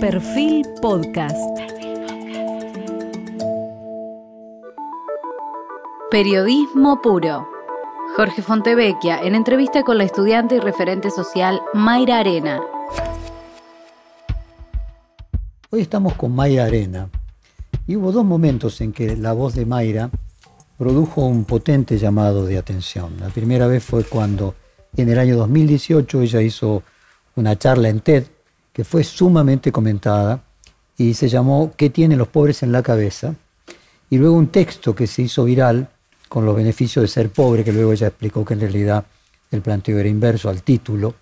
Perfil Podcast. Periodismo puro. Jorge Fontevecchia en entrevista con la estudiante y referente social Mayra Arena. Hoy estamos con Mayra Arena y hubo dos momentos en que la voz de Mayra produjo un potente llamado de atención. La primera vez fue cuando en el año 2018 ella hizo una charla en TED que fue sumamente comentada y se llamó ¿Qué tienen los pobres en la cabeza? Y luego un texto que se hizo viral con los beneficios de ser pobre, que luego ella explicó que en realidad el planteo era inverso al título.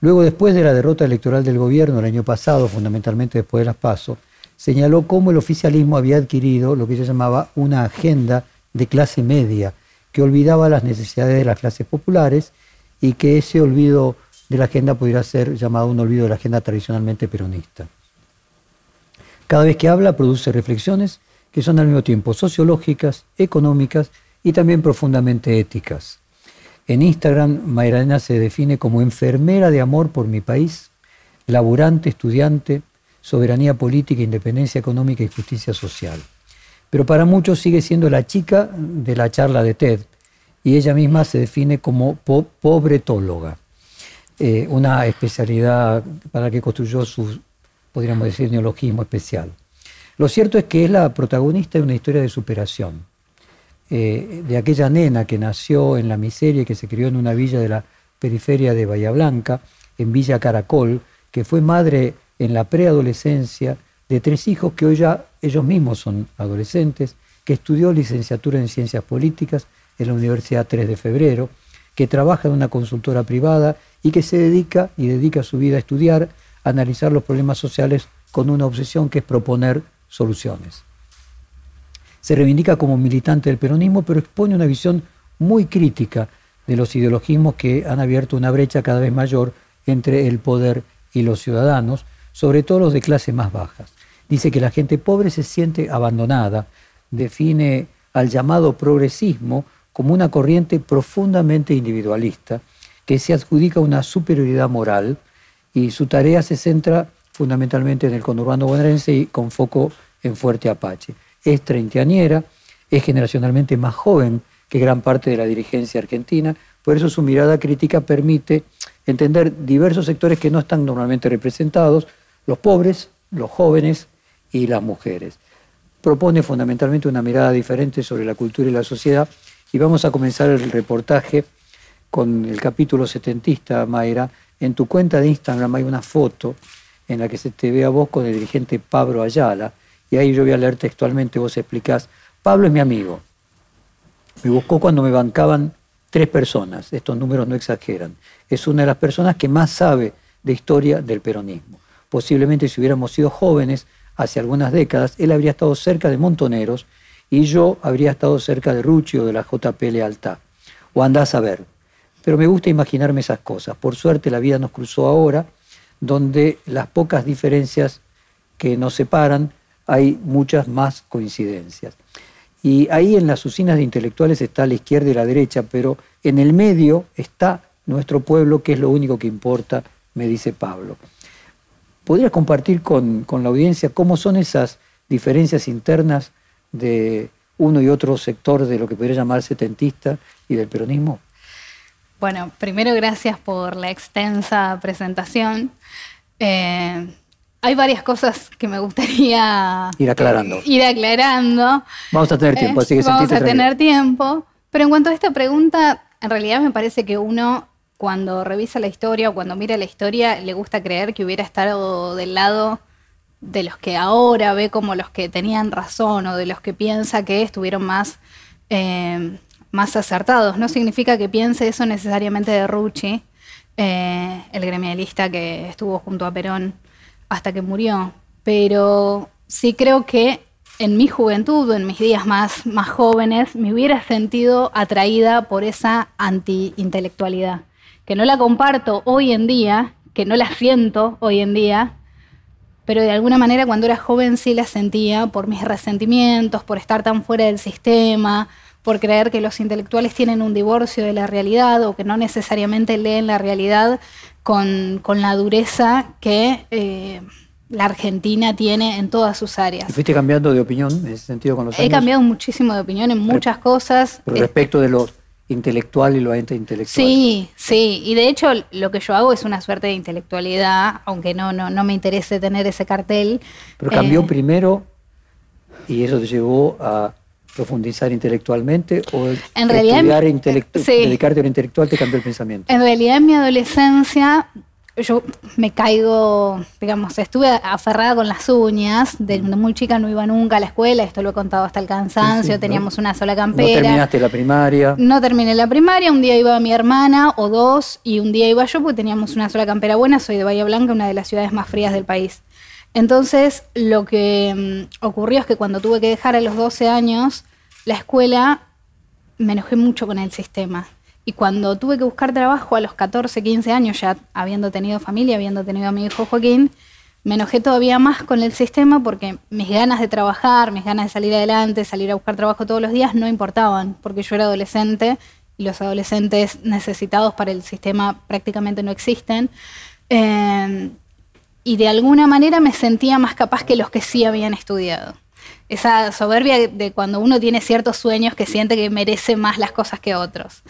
Luego, después de la derrota electoral del gobierno el año pasado, fundamentalmente después de las PASO, señaló cómo el oficialismo había adquirido lo que ella llamaba una agenda de clase media, que olvidaba las necesidades de las clases populares y que ese olvido de la agenda pudiera ser llamado un olvido de la agenda tradicionalmente peronista. Cada vez que habla produce reflexiones que son al mismo tiempo sociológicas, económicas y también profundamente éticas. En Instagram, Mayrena se define como enfermera de amor por mi país, laburante, estudiante, soberanía política, independencia económica y justicia social. Pero para muchos sigue siendo la chica de la charla de TED y ella misma se define como pobretóloga. Eh, una especialidad para la que construyó su, podríamos decir, neologismo especial. Lo cierto es que es la protagonista de una historia de superación, eh, de aquella nena que nació en la miseria y que se crió en una villa de la periferia de Bahía Blanca, en Villa Caracol, que fue madre en la preadolescencia de tres hijos que hoy ya ellos mismos son adolescentes, que estudió licenciatura en Ciencias Políticas en la Universidad 3 de Febrero, que trabaja en una consultora privada y que se dedica y dedica su vida a estudiar, a analizar los problemas sociales con una obsesión que es proponer soluciones. Se reivindica como militante del peronismo, pero expone una visión muy crítica de los ideologismos que han abierto una brecha cada vez mayor entre el poder y los ciudadanos, sobre todo los de clase más bajas. Dice que la gente pobre se siente abandonada, define al llamado progresismo como una corriente profundamente individualista que se adjudica una superioridad moral y su tarea se centra fundamentalmente en el conurbano bonaerense y con foco en Fuerte Apache. Es treintañera, es generacionalmente más joven que gran parte de la dirigencia argentina, por eso su mirada crítica permite entender diversos sectores que no están normalmente representados, los pobres, los jóvenes y las mujeres. Propone fundamentalmente una mirada diferente sobre la cultura y la sociedad y vamos a comenzar el reportaje con el capítulo setentista, Mayra. En tu cuenta de Instagram hay una foto en la que se te ve a vos con el dirigente Pablo Ayala, y ahí yo voy a leer textualmente, vos explicás, Pablo es mi amigo. Me buscó cuando me bancaban tres personas, estos números no exageran. Es una de las personas que más sabe de historia del peronismo. Posiblemente si hubiéramos sido jóvenes hace algunas décadas, él habría estado cerca de Montoneros y yo habría estado cerca de Rucci o de la JP Lealtad. O andás a ver. Pero me gusta imaginarme esas cosas. Por suerte la vida nos cruzó ahora, donde las pocas diferencias que nos separan, hay muchas más coincidencias. Y ahí en las usinas de intelectuales está la izquierda y la derecha, pero en el medio está nuestro pueblo, que es lo único que importa, me dice Pablo. ¿Podrías compartir con, con la audiencia cómo son esas diferencias internas de uno y otro sector de lo que podría llamar setentista y del peronismo? Bueno, primero gracias por la extensa presentación. Eh, hay varias cosas que me gustaría ir aclarando. Ir aclarando. Vamos a tener tiempo, así que Vamos a tener tiempo. Pero en cuanto a esta pregunta, en realidad me parece que uno cuando revisa la historia o cuando mira la historia le gusta creer que hubiera estado del lado de los que ahora ve como los que tenían razón o de los que piensa que estuvieron más, eh, más acertados. No significa que piense eso necesariamente de Rucci, eh, el gremialista que estuvo junto a Perón hasta que murió, pero sí creo que en mi juventud, en mis días más, más jóvenes, me hubiera sentido atraída por esa anti-intelectualidad, que no la comparto hoy en día, que no la siento hoy en día, pero de alguna manera cuando era joven sí la sentía por mis resentimientos, por estar tan fuera del sistema, por creer que los intelectuales tienen un divorcio de la realidad o que no necesariamente leen la realidad con, la dureza que, eh, la Argentina tiene en todas sus áreas. ¿Y fuiste cambiando de opinión en ese sentido con los años? He cambiado muchísimo de opinión en muchas cosas. Pero respecto de lo intelectual y lo intelectual. Sí, sí. Y de hecho lo que yo hago es una suerte de intelectualidad, aunque no, no, no me interese tener ese cartel. Pero cambió eh, primero y eso te llevó a profundizar intelectualmente o en realidad, dedicarte a lo intelectual te cambió el pensamiento? En realidad en mi adolescencia yo me caigo, digamos, estuve aferrada con las uñas, de, muy chica no iba nunca a la escuela, esto lo he contado hasta el cansancio, teníamos una sola campera. ¿No terminaste la primaria? No terminé la primaria, un día iba mi hermana o dos y un día iba yo porque teníamos una sola campera buena, soy de Bahía Blanca, una de las ciudades más frías del país. Entonces, lo que mm, ocurrió es que cuando tuve que dejar a los 12 años la escuela, me enojé mucho con el sistema y cuando tuve que buscar trabajo a los 14, 15 años, ya habiendo tenido familia, habiendo tenido a mi hijo Joaquín, me enojé todavía más con el sistema porque mis ganas de trabajar, mis ganas de salir adelante, salir a buscar trabajo todos los días no importaban, porque yo era adolescente y los adolescentes necesitados para el sistema prácticamente no existen. Eh, y de alguna manera me sentía más capaz que los que sí habían estudiado. Esa soberbia de cuando uno tiene ciertos sueños que siente que merece más las cosas que otros.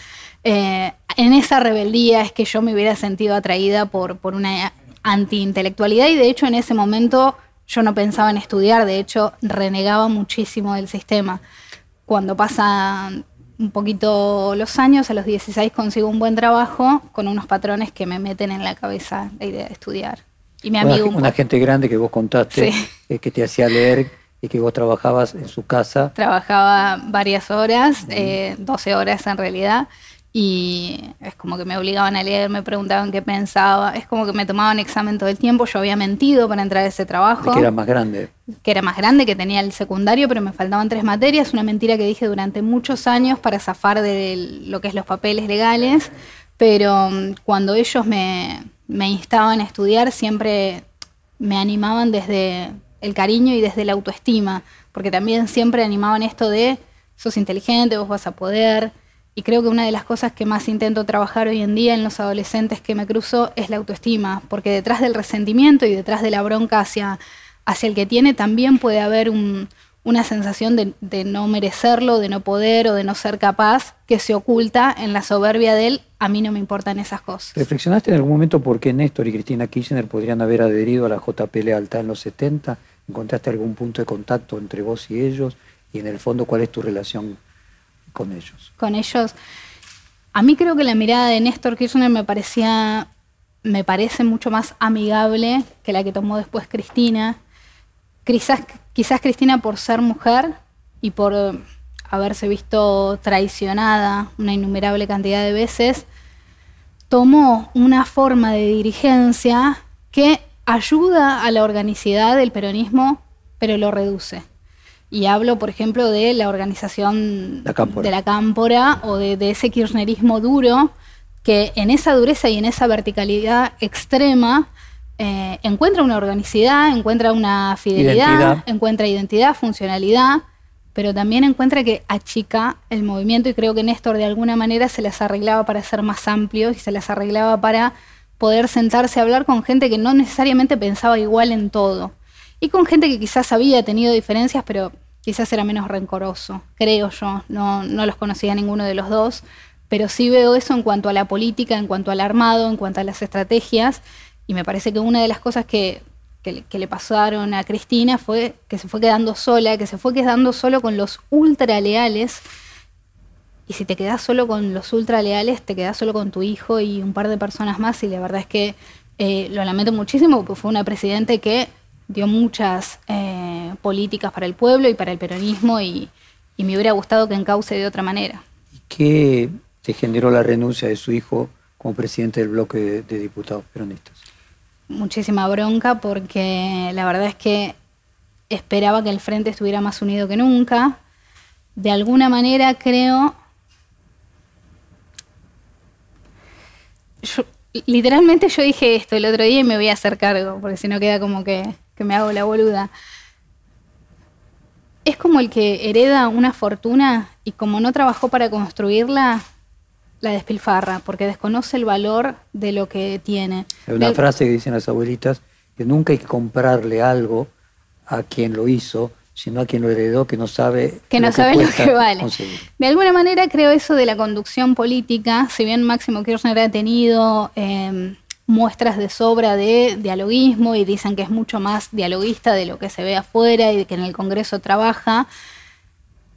Eh, en esa rebeldía es que yo me hubiera sentido atraída por, por una antiintelectualidad y de hecho en ese momento yo no pensaba en estudiar, de hecho renegaba muchísimo del sistema. Cuando pasan un poquito los años, a los 16 consigo un buen trabajo con unos patrones que me meten en la cabeza la idea de estudiar. Y mi amigo... Una, gente grande que vos contaste, eh, que te hacía leer y que vos trabajabas en su casa. Trabajaba varias horas, 12 eh, horas en realidad, y es como que me obligaban a leer, me preguntaban qué pensaba, es como que me tomaban examen todo el tiempo, yo había mentido para entrar a ese trabajo. que era más grande. Que era más grande, que tenía el secundario, pero me faltaban tres materias, una mentira que dije durante muchos años para zafar de lo que es los papeles legales, pero mm, cuando ellos me, me instaban a estudiar siempre me animaban desde el cariño y desde la autoestima, porque también siempre animaban esto de, sos inteligente, vos vas a poder, y creo que una de las cosas que más intento trabajar hoy en día en los adolescentes que me cruzo es la autoestima, porque detrás del resentimiento y detrás de la bronca hacia, hacia el que tiene también puede haber una sensación de, de, no merecerlo, de no poder o de no ser capaz, que se oculta en la soberbia de él, a mí no me importan esas cosas. ¿Reflexionaste en algún momento por qué Néstor y Cristina Kirchner podrían haber adherido a la JP Lealtad en los 70? ¿Encontraste algún punto de contacto entre vos y ellos? Y en el fondo, ¿cuál es tu relación con ellos. Con ellos. A mí creo que la mirada de Néstor Kirchner me parecía, me parece mucho más amigable que la que tomó después Cristina. Quizás, quizás Cristina por ser mujer y por haberse visto traicionada una innumerable cantidad de veces, tomó una forma de dirigencia que ayuda a la organicidad del peronismo, pero lo reduce. Y hablo, por ejemplo, de la organización de la cámpora o de, ese kirchnerismo duro, que en esa dureza y en esa verticalidad extrema eh, encuentra una organicidad, encuentra una fidelidad, encuentra identidad, funcionalidad, pero también encuentra que achica el movimiento y creo que Néstor de alguna manera se las arreglaba para ser más amplios y se las arreglaba para poder sentarse a hablar con gente que no necesariamente pensaba igual en todo y con gente que quizás había tenido diferencias, pero quizás era menos rencoroso, creo yo. No, no los conocía ninguno de los dos, pero sí veo eso en cuanto a la política, en cuanto al armado, en cuanto a las estrategias, y me parece que una de las cosas que, que, le pasaron a Cristina fue que se fue quedando sola, que se fue quedando solo con los ultra leales. Y si te quedas solo con los ultra leales, te quedas solo con tu hijo y un par de personas más. Y la verdad es que eh, lo lamento muchísimo, porque fue una presidente que dio muchas eh, políticas para el pueblo y para el peronismo y, me hubiera gustado que encauce de otra manera. ¿Y qué te generó la renuncia de su hijo como presidente del bloque de, diputados peronistas? Muchísima bronca porque la verdad es que esperaba que el frente estuviera más unido que nunca. De alguna manera creo... literalmente yo dije esto el otro día y me voy a hacer cargo, porque si no queda como que que me hago la boluda. Es como el que hereda una fortuna y como no trabajó para construirla, la despilfarra, porque desconoce el valor de lo que tiene. Hay una frase que dicen las abuelitas que nunca hay que comprarle algo a quien lo hizo, sino a quien lo heredó que no sabe que no sabe lo que vale. conseguir. De alguna manera creo eso de la conducción política, si bien Máximo Kirchner ha tenido eh, muestras de sobra de dialoguismo y dicen que es mucho más dialoguista de lo que se ve afuera y de que en el Congreso trabaja,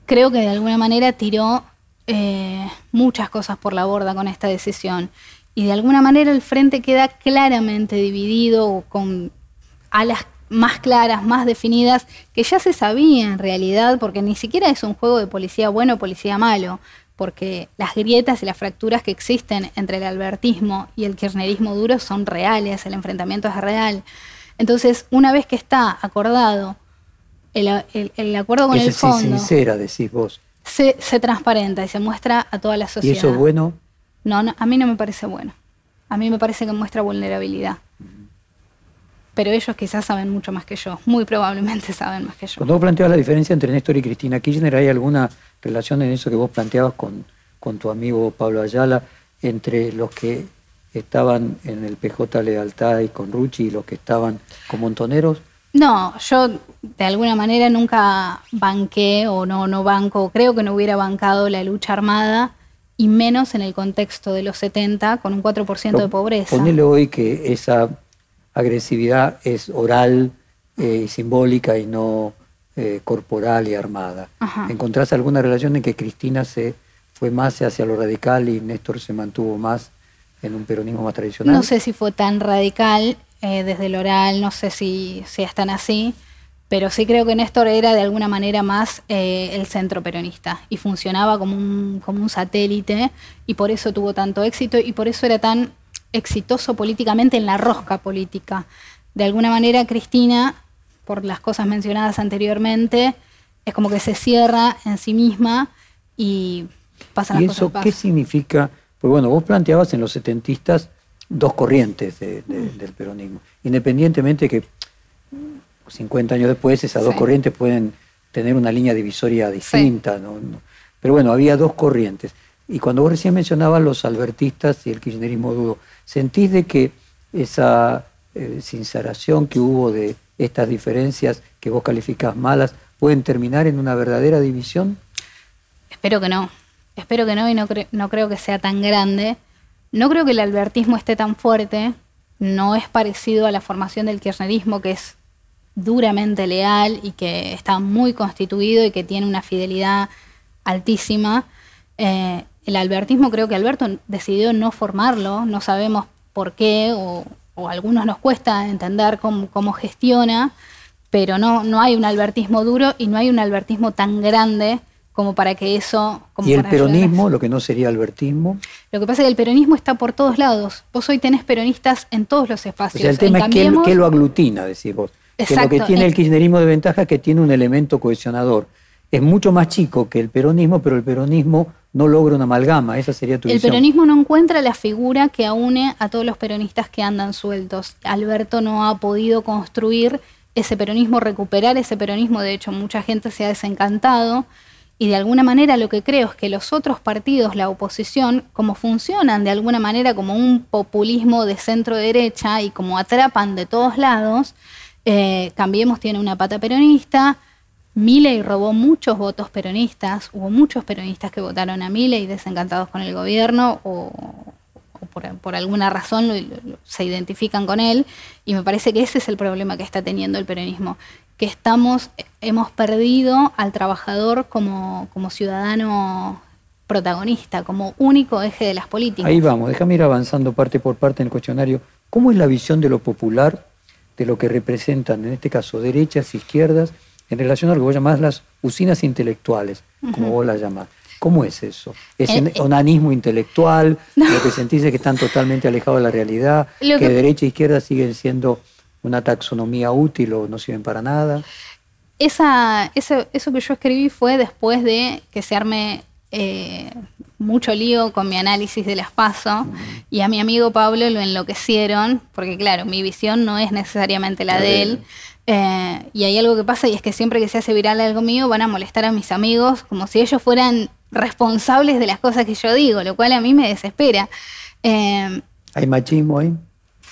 creo que de alguna manera tiró eh, muchas cosas por la borda con esta decisión. Y de alguna manera el frente queda claramente dividido con alas más claras, más definidas, que ya se sabía en realidad, porque ni siquiera es un juego de policía bueno o policía malo, porque las grietas y las fracturas que existen entre el albertismo y el kirchnerismo duro son reales, el enfrentamiento es real. Entonces, una vez que está acordado el, el- el acuerdo con Es el fondo, sincera, decís vos. Se, se transparenta y se muestra a toda la ¿Y sociedad. eso es bueno? No, no, a mí no me parece bueno. A mí me parece que muestra vulnerabilidad. Pero ellos quizás saben mucho más que yo. Muy probablemente saben más que yo. Cuando vos planteabas la diferencia entre Néstor y Cristina Kirchner, ¿hay alguna relación en eso que vos planteabas con, con tu amigo Pablo Ayala entre los que estaban en el PJ Lealtad y con Rucci y los que estaban con Montoneros? No, yo de alguna manera nunca banqué o no, no banco, creo que no hubiera bancado la lucha armada y menos en el contexto de los 70 con un 4% de pobreza. Ponele hoy que esa agresividad es oral eh, y simbólica y no eh, corporal y armada. Ajá. ¿Encontrás alguna relación en que Cristina se fue más hacia lo radical y Néstor se mantuvo más en un peronismo más tradicional? No sé si fue tan radical eh, desde el oral, no sé si, si es tan así, pero sí creo que Néstor era de alguna manera más eh, el centro peronista y funcionaba como un, como un satélite y por eso tuvo tanto éxito y por eso era tan exitoso políticamente en la rosca política. De alguna manera Cristina, por las cosas mencionadas anteriormente, es como que se cierra en sí misma y pasan ¿Y las eso cosas. qué significa? Pues bueno, vos planteabas en los setentistas dos corrientes de- de- del peronismo, independientemente que 50 años después esas dos Sí. corrientes pueden tener una línea divisoria distinta, ¿no? No. pero bueno, había dos corrientes. Y cuando vos recién mencionabas los albertistas y el kirchnerismo duro, ¿sentís de que esa eh, sinceración que hubo de estas diferencias que vos calificás malas pueden terminar en una verdadera división? Espero que no. Espero que no y no, cre- no creo que sea tan grande. No creo que el albertismo esté tan fuerte. No es parecido a la formación del kirchnerismo, que es duramente leal y que está muy constituido y que tiene una fidelidad altísima. Eh, el albertismo creo que Alberto decidió no formarlo, no sabemos por qué o, o a algunos nos cuesta entender cómo, cómo gestiona, pero no, no hay un albertismo duro y no hay un albertismo tan grande como para que eso... como y el peronismo, lo que no sería albertismo, Lo que pasa es que el peronismo está por todos lados. Vos hoy tenés peronistas en todos los o espacios. sea, el En tema es que lo aglutina, decís vos. Que lo que tiene el kirchnerismo de ventaja es que tiene un elemento cohesionador. Es mucho más chico que el peronismo, pero el peronismo no logra una amalgama. Esa sería tu El visión. peronismo no encuentra la figura que aúne a todos los peronistas que andan sueltos. Alberto no ha podido construir ese peronismo, recuperar ese peronismo. De hecho, mucha gente se ha desencantado. Y de alguna manera lo que creo es que los otros partidos, la oposición, como funcionan de alguna manera como un populismo de centro derecha y como atrapan de todos lados, eh, Cambiemos tiene una pata peronista, Milei robó muchos votos peronistas, hubo muchos peronistas que votaron a Milei desencantados con el gobierno o, por, alguna razón se identifican con él y me parece que ese es el problema que está teniendo el peronismo, que estamos, hemos perdido al trabajador como, como ciudadano protagonista, como único eje de las políticas. Ahí vamos, déjame ir avanzando parte por parte en el cuestionario. ¿Cómo es la visión de lo popular, de lo que representan, en este caso, derechas, izquierdas, en relación a lo que vos llamás las usinas intelectuales, como vos las llamás? ¿Cómo es eso? ¿Es Eh, eh. onanismo intelectual? ¿Lo que sentís es que están totalmente alejados de la realidad? Lo ¿Que que- derecha e izquierda siguen siendo una taxonomía útil o no sirven para nada? esa, eso, eso que yo escribí fue después de que se arme eh, mucho lío con mi análisis de las PASO y a mi amigo Pablo lo enloquecieron, porque claro, mi visión no es necesariamente la de él. Eh, y hay algo que pasa y es que siempre que se hace viral algo mío van a molestar a mis amigos como si ellos fueran responsables de las cosas que yo digo, lo cual a mí me desespera. Eh, ¿Hay machismo ahí?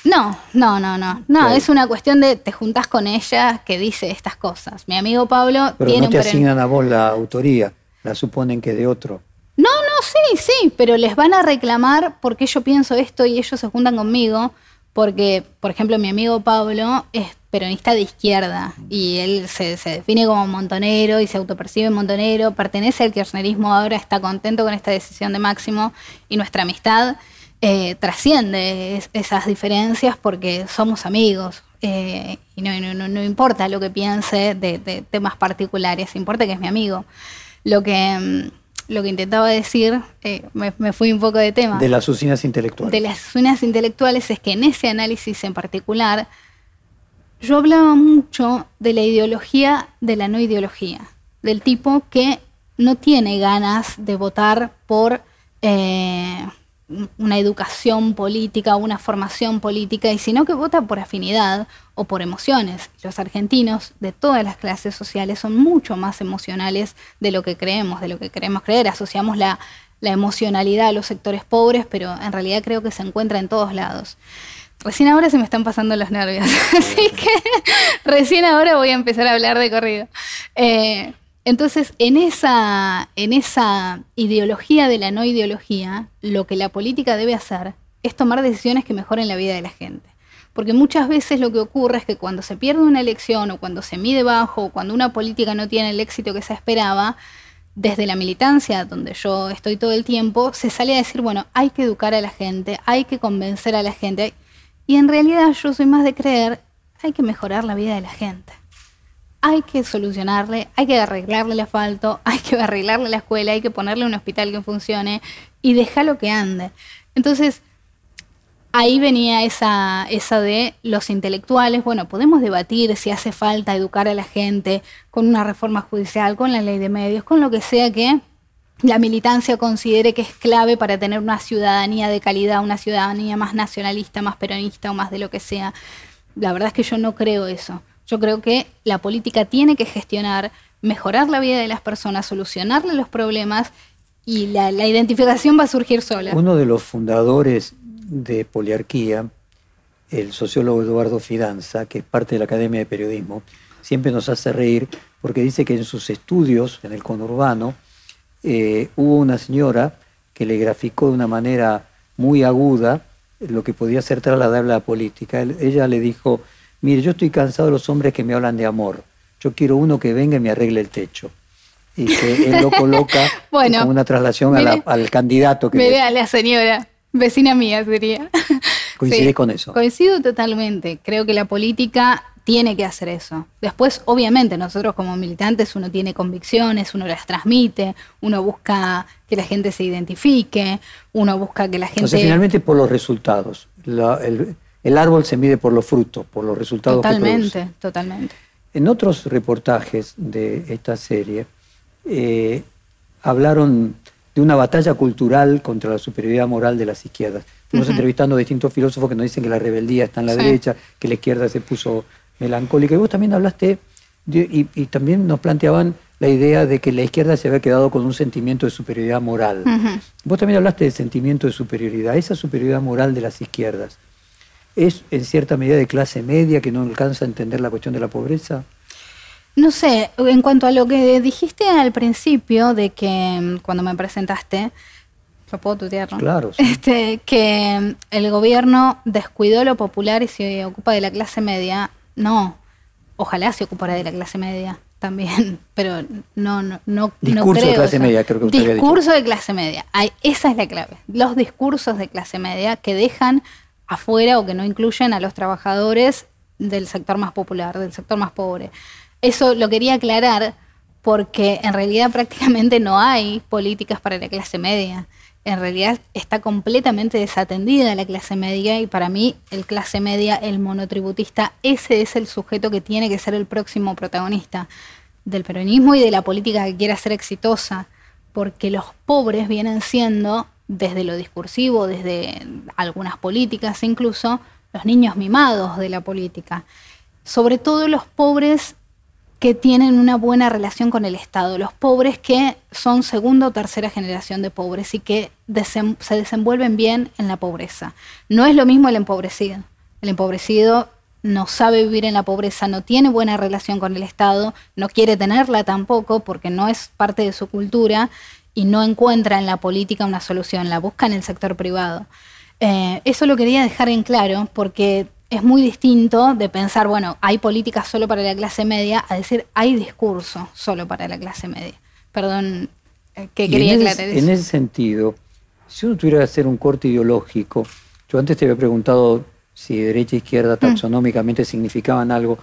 No, no, no, no. No, Claro. es una cuestión de te juntás con ella que dice estas cosas. Mi amigo Pablo Pero tiene no te un asignan a vos la autoría, la suponen que de otro. No, no, sí, sí, pero les van a reclamar porque yo pienso esto y ellos se juntan conmigo porque, por ejemplo, mi amigo Pablo es peronista de izquierda y él se, define como montonero y se autopercibe montonero, pertenece al kirchnerismo ahora, está contento con esta decisión de Máximo y nuestra amistad eh, trasciende es- esas diferencias porque somos amigos. eh, y no importa lo que piense de, de temas particulares, importa que es mi amigo. Lo que, mm, lo que intentaba decir, eh, me, me fui un poco de tema, De las usinas intelectuales. de las unas intelectuales es que en ese análisis en particular, yo hablaba mucho de la ideología de la no ideología, del tipo que no tiene ganas de votar por eh, una educación política, una formación política, y sino que vota por afinidad o por emociones. Los argentinos de todas las clases sociales son mucho más emocionales de lo que creemos, de lo que queremos creer. Asociamos la, la emocionalidad a los sectores pobres, pero en realidad creo que se encuentra en todos lados. Recién ahora se me están pasando los nervios, así que recién ahora voy a empezar a hablar de corrido. Eh, entonces, en esa, en esa ideología de la no ideología, lo que la política debe hacer es tomar decisiones que mejoren la vida de la gente. Porque muchas veces lo que ocurre es que cuando se pierde una elección o cuando se mide bajo o cuando una política no tiene el éxito que se esperaba, desde la militancia, donde yo estoy todo el tiempo, se sale a decir, bueno, hay que educar a la gente, hay que convencer a la gente. Y en realidad yo soy más de creer, hay que mejorar la vida de la gente. Hay que solucionarle, hay que arreglarle el asfalto, hay que arreglarle la escuela, hay que ponerle un hospital que funcione y dejarlo que ande. Entonces, ahí venía esa, esa de los intelectuales, bueno, podemos debatir si hace falta educar a la gente con una reforma judicial, con la ley de medios, con lo que sea que la militancia considere que es clave para tener una ciudadanía de calidad, una ciudadanía más nacionalista, más peronista o más de lo que sea. La verdad es que yo no creo eso. Yo creo que la política tiene que gestionar, mejorar la vida de las personas, solucionarle los problemas y la, identificación va a surgir sola. Uno de los fundadores de Poliarquía, el sociólogo Eduardo Fidanza, que es parte de la Academia de Periodismo, siempre nos hace reír porque dice que en sus estudios en el conurbano eh, hubo una señora que le graficó de una manera muy aguda lo que podía ser trasladable a la política. Ella le dijo, mire, yo estoy cansado de los hombres que me hablan de amor. Yo quiero uno que venga y me arregle el techo. Y que él lo coloca Bueno, como una traslación a la- mire, al candidato que Me vea la señora, vecina mía sería. Coincide con eso. Coincido totalmente. Creo que la política tiene que hacer eso. Después, obviamente, nosotros como militantes uno tiene convicciones, uno las transmite, uno busca que la gente se identifique, uno busca que la gente... O sea, finalmente por los resultados. La- el, el árbol se mide por los frutos, por los resultados que produce. totalmente, totalmente. En otros reportajes de esta serie eh, hablaron de una batalla cultural contra la superioridad moral de las izquierdas. Fuimos entrevistando a distintos filósofos que nos dicen que la rebeldía está en la Sí. derecha, que la izquierda se puso melancólica. Y vos también hablaste, de- y, y también nos planteaban la idea de que la izquierda se había quedado con un sentimiento de superioridad moral. Vos también hablaste de sentimiento de superioridad. Esa superioridad moral de las izquierdas es en cierta medida de clase media que no alcanza a entender la cuestión de la pobreza. No sé, en cuanto a lo que dijiste al principio de que mm, cuando me presentaste, lo puedo tutear, ¿no? Claro. sí. Este, que mm, el gobierno descuidó lo popular y se ocupa de la clase media. No, ojalá se ocupara de la clase media también, pero no, no, no, Discurso no de creo clase eso. media, creo que usted dicho. Discurso de clase media. Ay, esa es la clave. Los discursos de clase media que dejan afuera o que no incluyen a los trabajadores del sector más popular, del sector más pobre. Eso lo quería aclarar porque en realidad prácticamente no hay políticas para la clase media. En realidad está completamente desatendida la clase media y para mí el clase media, el monotributista, ese es el sujeto que tiene que ser el próximo protagonista del peronismo y de la política que quiera ser exitosa, porque los pobres vienen siendo, desde lo discursivo, desde algunas políticas incluso, los niños mimados de la política. Sobre todo los pobres que tienen una buena relación con el Estado, los pobres que son segunda o tercera generación de pobres y que se desenvuelven bien en la pobreza. No es lo mismo el empobrecido, El empobrecido no sabe vivir en la pobreza, no tiene buena relación con el Estado, no quiere tenerla tampoco porque no es parte de su cultura y no encuentra en la política una solución, la busca en el sector privado. Eh, eso lo quería dejar en claro porque es muy distinto de pensar, bueno, hay políticas solo para la clase media, a decir, hay discurso solo para la clase media. Perdón, eh, que quería aclarar eso. En ese sentido, si uno tuviera que hacer un corte ideológico, yo antes te había preguntado si derecha e izquierda mm. taxonómicamente significaban algo.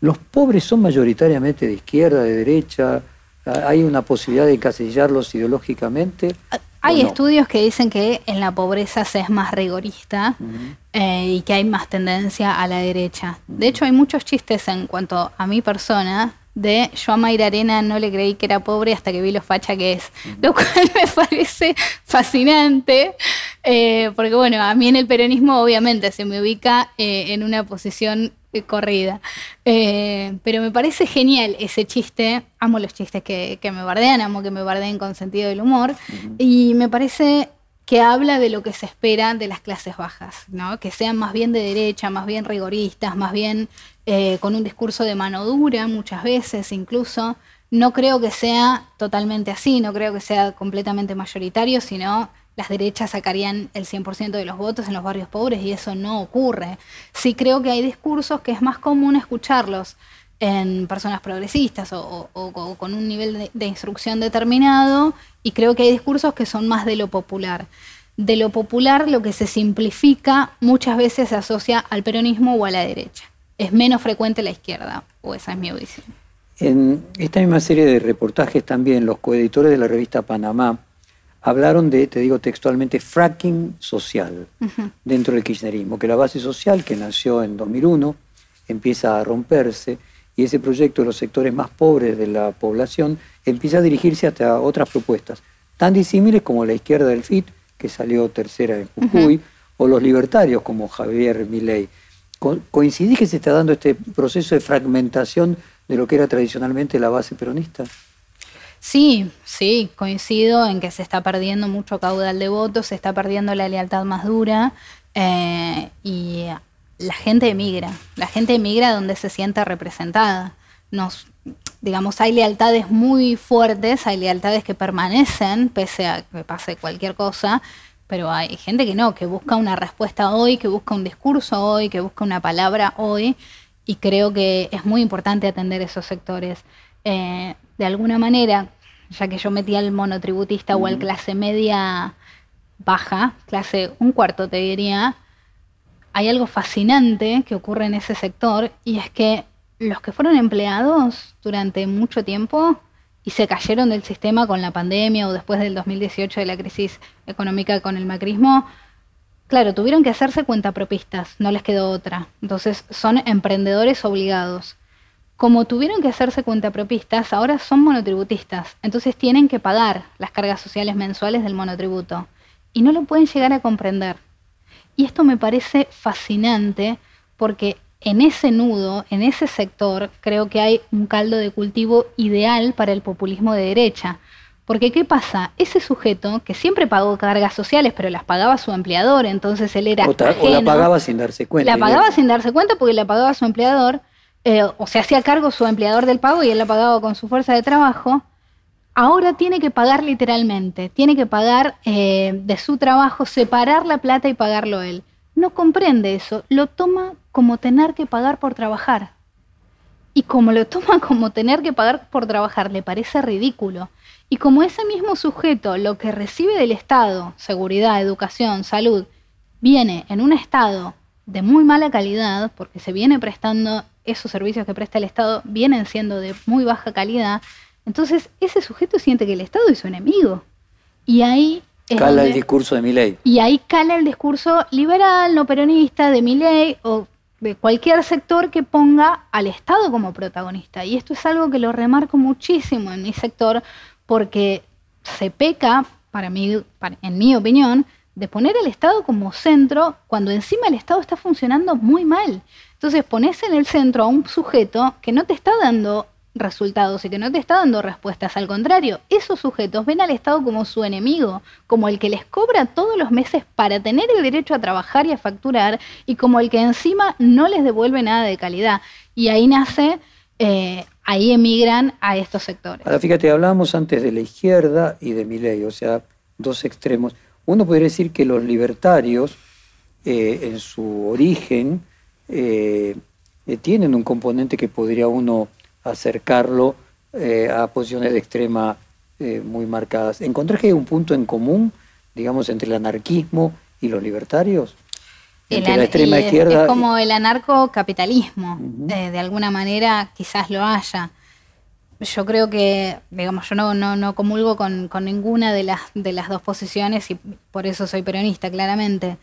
¿Los pobres son mayoritariamente de izquierda, de derecha? ¿Hay una posibilidad de encasillarlos ideológicamente? Hay estudios que dicen que en la pobreza se es más rigorista eh, y que hay más tendencia a la derecha. De hecho, hay muchos chistes en cuanto a mi persona de yo a Mayra Arena no le creí que era pobre hasta que vi lo facha que es, lo cual me parece fascinante, eh, porque bueno, a mí en el peronismo obviamente se me ubica eh, en una posición eh, corrida, pero me parece genial ese chiste, amo los chistes que, que, me bardean, amo que me bardeen con sentido del humor, y me parece que habla de lo que se espera de las clases bajas, ¿no? que sean más bien de derecha, más bien rigoristas, más bien eh, con un discurso de mano dura muchas veces incluso. No creo que sea totalmente así, no creo que sea completamente mayoritario, sino las derechas sacarían el 100% de los votos en los barrios pobres y eso no ocurre. Sí creo que hay discursos que es más común escucharlos en personas progresistas o, con un nivel de, instrucción determinado y creo que hay discursos que son más de lo popular. De lo popular lo que se simplifica muchas veces se asocia al peronismo o a la derecha. Es menos frecuente la izquierda, o esa es mi audición. En esta misma serie de reportajes también los coeditores de la revista Panamá hablaron de, te digo textualmente, fracking social dentro del kirchnerismo, que la base social que nació en 2001 empieza a romperse y ese proyecto de los sectores más pobres de la población empieza a dirigirse hacia otras propuestas, tan disímiles como la izquierda del FIT, que salió tercera en Jujuy, o los libertarios como Javier Milei. ¿Coincidís que se está dando este proceso de fragmentación de lo que era tradicionalmente la base peronista? Sí, sí, coincido en que se está perdiendo mucho caudal de votos, se está perdiendo la lealtad más dura eh, y la gente emigra, la gente emigra donde se sienta representada. Nos, digamos, hay lealtades muy fuertes, hay lealtades que permanecen pese a que pase cualquier cosa, pero hay gente que no, que busca una respuesta hoy, que busca un discurso hoy, que busca una palabra hoy, y creo que es muy importante atender esos sectores. Eh, de alguna manera, ya que yo metí al monotributista o al clase media baja, clase un cuarto te diría, hay algo fascinante que ocurre en ese sector y es que los que fueron empleados durante mucho tiempo y se cayeron del sistema con la pandemia o después del 2018 de la crisis económica con el macrismo, claro, tuvieron que hacerse cuentapropistas, no les quedó otra. Entonces son emprendedores obligados. Como tuvieron que hacerse cuentapropistas, ahora son monotributistas, entonces tienen que pagar las cargas sociales mensuales del monotributo y no lo pueden llegar a comprender. Y esto me parece fascinante porque en ese nudo, en ese sector, creo que hay un caldo de cultivo ideal para el populismo de derecha. Porque ¿qué pasa? Ese sujeto que siempre pagó cargas sociales, pero las pagaba su empleador, entonces él era... O, la pagaba sin darse cuenta. La pagaba sin darse cuenta porque la pagaba su empleador, eh, o se hacía cargo su empleador del pago y él la pagaba con su fuerza de trabajo ahora tiene que pagar literalmente, tiene que pagar eh, de su trabajo, separar la plata y pagarlo él. No comprende eso, lo toma como tener que pagar por trabajar. Y como lo toma como tener que pagar por trabajar, le parece ridículo. Y como ese mismo sujeto lo que recibe del Estado, seguridad, educación, salud, viene en un estado de muy mala calidad, porque se viene prestando esos servicios que presta el Estado, vienen siendo de muy baja calidad, entonces, ese sujeto siente que el Estado es su enemigo. Y ahí... cala el discurso de Milei. Y ahí cala el discurso liberal, no peronista, de Milei o de cualquier sector que ponga al Estado como protagonista. Y esto es algo que lo remarco muchísimo en mi sector porque se peca, para mí, en mi opinión, de poner al Estado como centro cuando encima el Estado está funcionando muy mal. Entonces pones en el centro a un sujeto que no te está dando resultados y que no te está dando respuestas. Al contrario, esos sujetos ven al Estado como su enemigo, como el que les cobra todos los meses para tener el derecho a trabajar y a facturar y como el que encima no les devuelve nada de calidad. Y ahí nace, eh, ahí emigran a estos sectores. Ahora fíjate, hablábamos antes de la izquierda y de mi ley, o sea, dos extremos. Uno podría decir que los libertarios, eh, en su origen, eh, tienen un componente que podría uno acercarlo eh, a posiciones de extrema eh, muy marcadas. ¿Encontrás que hay un punto en común, digamos, entre el anarquismo y los libertarios? Entre la extrema izquierda. Es como el anarcocapitalismo, eh, de alguna manera quizás lo haya. Yo creo que, digamos, yo no, no, no comulgo con, con, ninguna de las, de las dos posiciones y por eso soy peronista, claramente.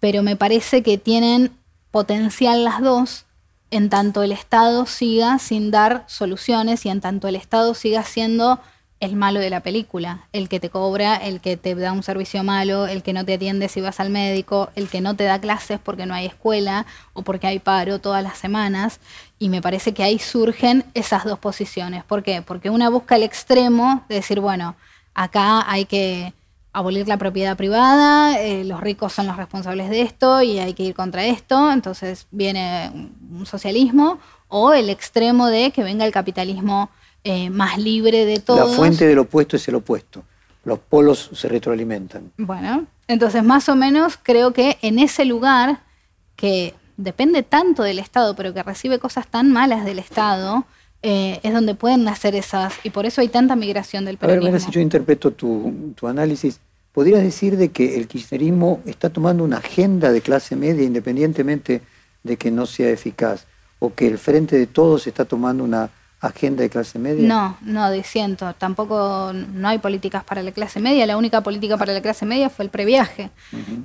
Pero me parece que tienen potencial las dos en tanto el Estado siga sin dar soluciones y en tanto el Estado siga siendo el malo de la película, el que te cobra, el que te da un servicio malo, el que no te atiende si vas al médico, el que no te da clases porque no hay escuela o porque hay paro todas las semanas. Y me parece que ahí surgen esas dos posiciones. ¿Por qué? Porque una busca el extremo de decir, bueno, acá hay que abolir la propiedad privada, eh, los ricos son los responsables de esto y hay que ir contra esto, entonces viene un socialismo, o el extremo de que venga el capitalismo eh, más libre de todo. La fuente del opuesto es el opuesto, los polos se retroalimentan. Bueno, entonces más o menos creo que en ese lugar que depende tanto del Estado, pero que recibe cosas tan malas del Estado, eh, es donde pueden nacer esas, y por eso hay tanta migración del peronismo. A ver, si yo interpreto tu, análisis, ¿podrías decir de que el kirchnerismo está tomando una agenda de clase media independientemente de que no sea eficaz? ¿O que el Frente de Todos está tomando una agenda de clase media? No, no, disiento. Tampoco no hay políticas para la clase media. La única política para la clase media fue el previaje,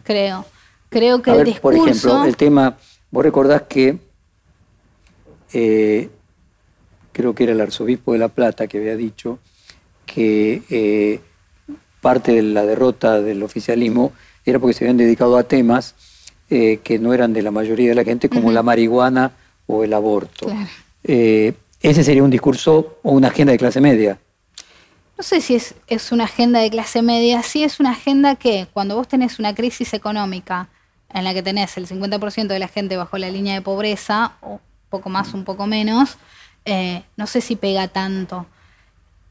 creo. Creo que el Por ejemplo, el tema, vos recordás que eh, creo que era el arzobispo de La Plata que había dicho que eh, parte de la derrota del oficialismo era porque se habían dedicado a temas eh, que no eran de la mayoría de la gente, como la marihuana o el aborto. ¿Ese sería un discurso o una agenda de clase media? No sé si es, es, una agenda de clase media, sí es una agenda que cuando vos tenés una crisis económica en la que tenés el 50% de la gente bajo la línea de pobreza, o poco más, un poco menos, eh, no sé si pega tanto.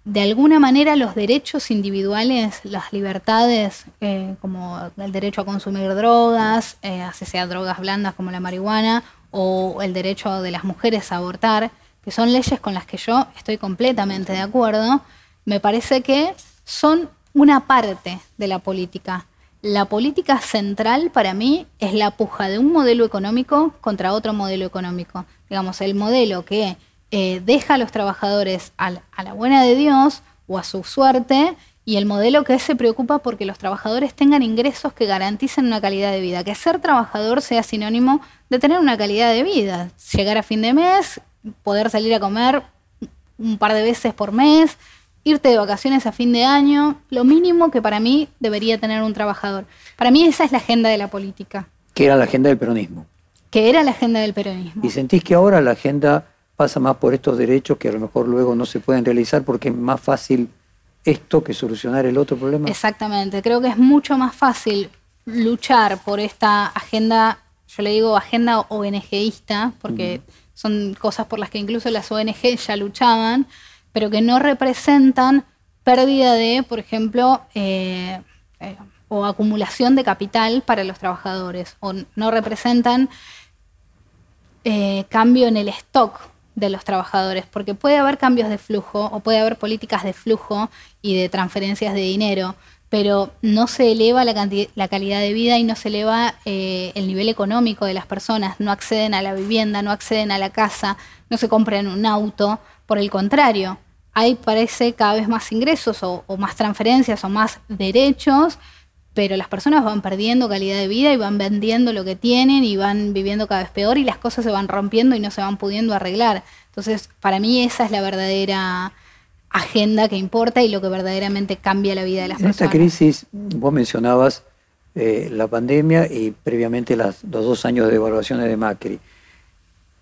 De alguna manera los derechos individuales, las libertades, eh, como el derecho a consumir drogas, eh, sea drogas blandas como la marihuana, o el derecho de las mujeres a abortar, que son leyes con las que yo estoy completamente de acuerdo, me parece que son una parte de la política. La política central para mí es la puja de un modelo económico contra otro modelo económico. Digamos, el modelo que eh, deja a los trabajadores a, la buena de Dios o a su suerte y el modelo que se preocupa porque los trabajadores tengan ingresos que garanticen una calidad de vida, que ser trabajador sea sinónimo de tener una calidad de vida, llegar a fin de mes, poder salir a comer un par de veces por mes, irte de vacaciones a fin de año, lo mínimo que para mí debería tener un trabajador. Para mí esa es la agenda de la política. Que era la agenda del peronismo. Que era la agenda del peronismo. ¿Y sentís que ahora la agenda pasa más por estos derechos que a lo mejor luego no se pueden realizar porque es más fácil esto que solucionar el otro problema. Exactamente, creo que es mucho más fácil luchar por esta agenda, yo le digo agenda ONGista, porque son cosas por las que incluso las ONG ya luchaban, pero que no representan pérdida de, por ejemplo, eh, eh, o acumulación de capital para los trabajadores, o no representan eh, cambio en el stock de los trabajadores, porque puede haber cambios de flujo o puede haber políticas de flujo y de transferencias de dinero, pero no se eleva la, calidad de vida y no se eleva el nivel económico de las personas, no acceden a la vivienda, no acceden a la casa, no se compran un auto, por el contrario, hay parece cada vez más ingresos o más transferencias o más derechos pero las personas van perdiendo calidad de vida y van vendiendo lo que tienen y van viviendo cada vez peor y las cosas se van rompiendo y no se van pudiendo arreglar. Entonces, para mí esa es la verdadera agenda que importa y lo que verdaderamente cambia la vida de las personas. En esta crisis, vos mencionabas eh, la pandemia y previamente los dos años de evaluaciones de Macri.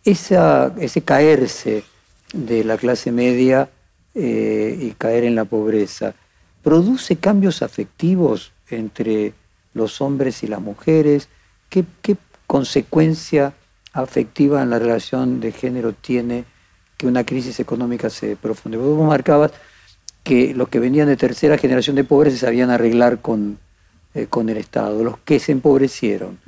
Esa, ese caerse de la clase media eh, y caer en la pobreza, ¿produce cambios afectivos entre los hombres y las mujeres? ¿Qué, qué consecuencia afectiva en la relación de género tiene que una crisis económica se profunde? Vos marcabas que los que venían de tercera generación de pobres se sabían arreglar con, eh, con el Estado. Los que se empobrecieron,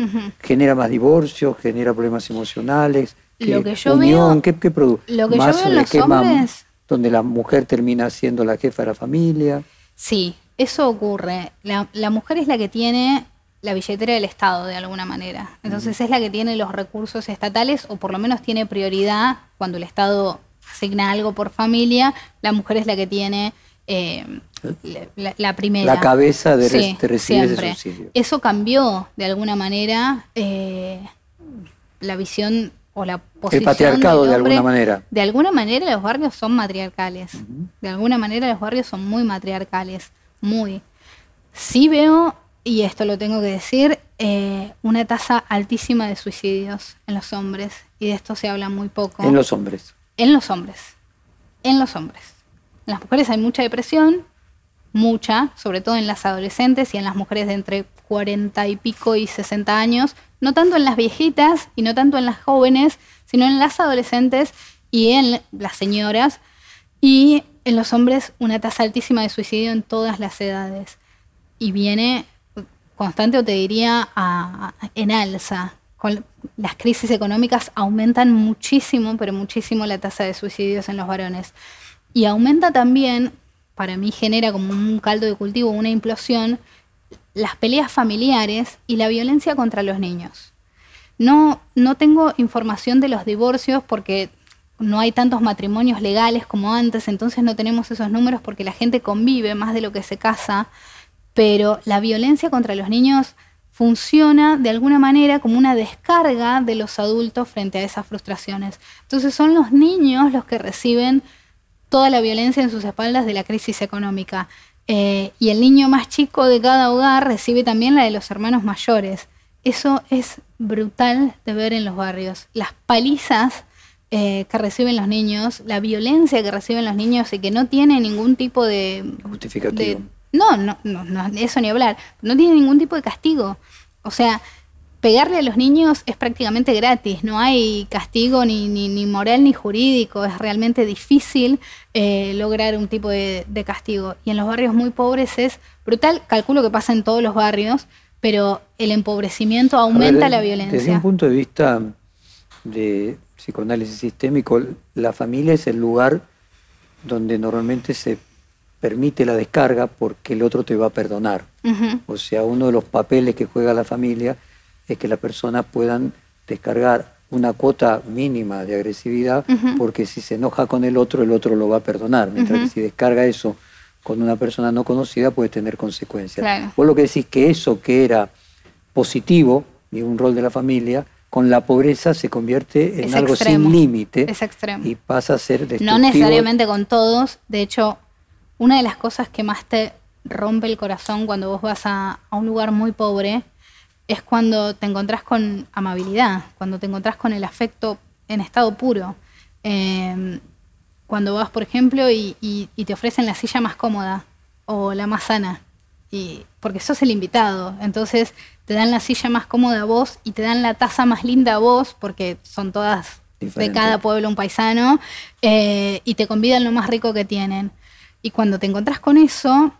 genera más divorcios, genera problemas emocionales, lo que yo veo, ¿qué, qué produce? Lo que yo veo en los hombres... donde la mujer termina siendo la jefa de la familia. Sí, eso ocurre. La, la mujer es la que tiene la billetera del Estado de alguna manera. Entonces es la que tiene los recursos estatales o por lo menos tiene prioridad cuando el Estado asigna algo por familia, la mujer es la que tiene eh, la, primera. La cabeza de, recibir ese subsidio. Eso cambió de alguna manera eh, la visión o la posición. El patriarcado de alguna manera. De alguna manera los barrios son matriarcales. De alguna manera los barrios son muy matriarcales. Muy. Sí veo, y esto lo tengo que decir, eh, una tasa altísima de suicidios en los hombres. Y de esto se habla muy poco. En los hombres. En los hombres. En los hombres. En las mujeres hay mucha depresión, mucha, sobre todo en las adolescentes y en las mujeres de entre 40 y pico y 60 años, no tanto en las viejitas y no tanto en las jóvenes, sino en las adolescentes y en las señoras, y en los hombres una tasa altísima de suicidio en todas las edades. Y viene constante, o te diría, en alza. Las crisis económicas aumentan muchísimo, pero muchísimo la tasa de suicidios en los varones. Y aumenta también, para mí genera como un caldo de cultivo, una implosión, las peleas familiares y la violencia contra los niños. No, no tengo información de los divorcios porque no hay tantos matrimonios legales como antes, entonces no tenemos esos números porque la gente convive más de lo que se casa, pero la violencia contra los niños funciona de alguna manera como una descarga de los adultos frente a esas frustraciones. Entonces son los niños los que reciben toda la violencia en sus espaldas de la crisis económica. Eh, y el niño más chico de cada hogar recibe también la de los hermanos mayores. Eso es brutal de ver en los barrios. Las palizas eh, que reciben los niños, la violencia que reciben los niños y que no tiene ningún tipo de... Justificativo. no, no, no, no, eso ni hablar. No tiene ningún tipo de castigo. O sea, pegarle a los niños es prácticamente gratis, no hay castigo ni, ni, moral ni jurídico, es realmente difícil eh, lograr un tipo de, castigo. Y en los barrios muy pobres es brutal, calculo que pasa en todos los barrios, pero el empobrecimiento aumenta la violencia. Desde un punto de vista de psicoanálisis sistémico, la familia es el lugar donde normalmente se permite la descarga porque el otro te va a perdonar. O sea, uno de los papeles que juega la familia es que las personas puedan descargar una cuota mínima de agresividad, porque si se enoja con el otro, el otro lo va a perdonar, mientras que si descarga eso con una persona no conocida puede tener consecuencias. Vos lo que decís que eso que era positivo y un rol de la familia, con la pobreza se convierte en algo sin límite y pasa a ser destructivo. No necesariamente con todos, de hecho, una de las cosas que más te rompe el corazón cuando vos vas a, a un lugar muy pobre es cuando te encontrás con amabilidad, cuando te encontrás con el afecto en estado puro. Em, cuando vas, por ejemplo, y, te ofrecen la silla más cómoda o la más sana, y, porque sos el invitado. Entonces te dan la silla más cómoda a vos y te dan la taza más linda a vos, porque son todas de cada pueblo un paisano, eh, y te convidan lo más rico que tienen. Y cuando te encontrás con eso,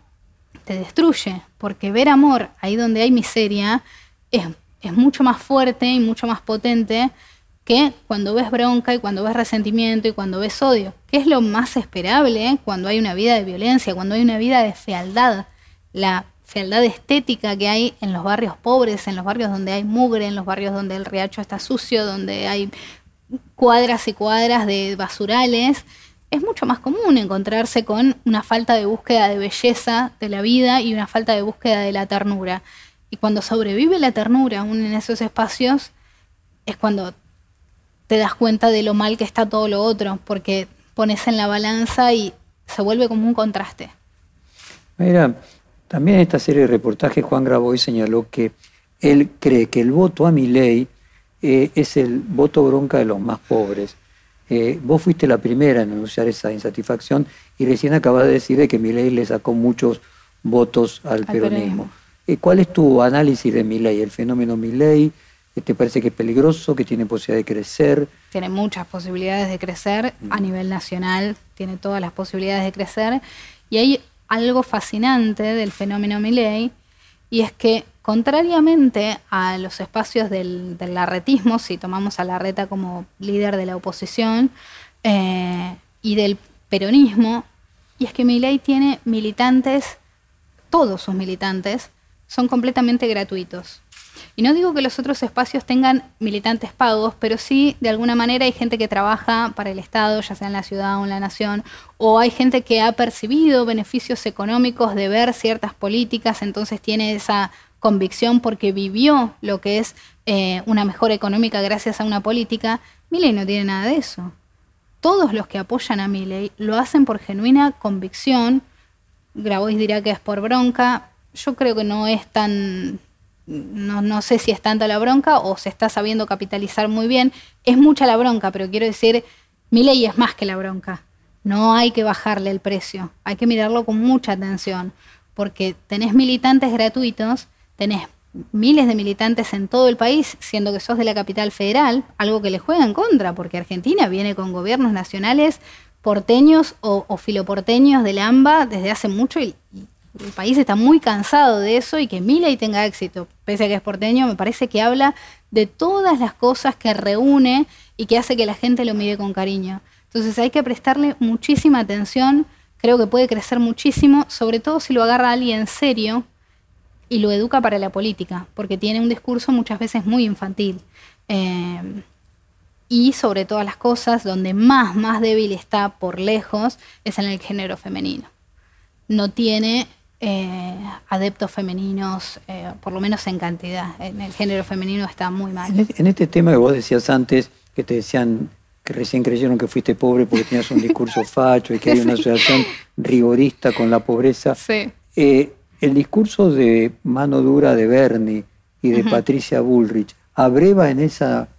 te destruye, porque ver amor ahí donde hay miseria es, mucho más fuerte y mucho más potente que cuando ves bronca y cuando ves resentimiento y cuando ves odio, que es lo más esperable cuando hay una vida de violencia, cuando hay una vida de fealdad, la fealdad estética que hay en los barrios pobres, en los barrios donde hay mugre, en los barrios donde el riacho está sucio, donde hay cuadras y cuadras de basurales, es mucho más común encontrarse con una falta de búsqueda de belleza de la vida y una falta de búsqueda de la ternura. Y cuando sobrevive la ternura aún en esos espacios, es cuando te das cuenta de lo mal que está todo lo otro, porque pones en la balanza y se vuelve como un contraste. Mira, también en esta serie de reportajes Juan Graboy señaló que él cree que el voto a mi ley eh, es el voto bronca de los más pobres. Eh, vos fuiste la primera en anunciar esa insatisfacción y recién acabas de decir de que Milei le sacó muchos votos al, peronismo. ¿Cuál es tu análisis de Milei, el fenómeno Milei? ¿Te parece que es peligroso, que tiene posibilidad de crecer? Tiene muchas posibilidades de crecer a nivel nacional, tiene todas las posibilidades de crecer. Y hay algo fascinante del fenómeno Milley, y es que contrariamente a los espacios del, del larretismo, si tomamos a Larreta como líder de la oposición, eh, y del peronismo, y es que Milley tiene militantes, todos sus militantes, son completamente gratuitos. Y no digo que los otros espacios tengan militantes pagos, pero sí, de alguna manera, hay gente que trabaja para el Estado, ya sea en la ciudad o en la nación, o hay gente que ha percibido beneficios económicos de ver ciertas políticas, entonces tiene esa convicción porque vivió lo que es eh, una mejora económica gracias a una política. Miley no tiene nada de eso. Todos los que apoyan a Miley lo hacen por genuina convicción. Grabois dirá que es por bronca. Yo creo que no es tan no, sé si es tanta la bronca o se está sabiendo capitalizar muy bien. Es mucha la bronca, pero quiero decir, mi ley es más que la bronca. No hay que bajarle el precio, hay que mirarlo con mucha atención, porque tenés militantes gratuitos, tenés miles de militantes en todo el país, siendo que sos de la capital federal, algo que le juega en contra, porque Argentina viene con gobiernos nacionales porteños o, o filoporteños del AMBA desde hace mucho y, el país está muy cansado de eso y que Milei tenga éxito, pese a que es porteño, me parece que habla de todas las cosas que reúne y que hace que la gente lo mire con cariño. Entonces hay que prestarle muchísima atención, creo que puede crecer muchísimo, sobre todo si lo agarra alguien serio y lo educa para la política, porque tiene un discurso muchas veces muy infantil. Eh, y sobre todas las cosas, donde más, más débil está por lejos, es en el género femenino. No tiene eh, adeptos femeninos, eh, por lo menos en cantidad. En el género femenino está muy mal. En este tema que vos decías antes, que te decían que recién creyeron que fuiste pobre porque tenías un discurso facho y que hay una asociación rigorista con la pobreza. Eh, el discurso de mano dura de Bernie y de Patricia Bullrich abreva en esa,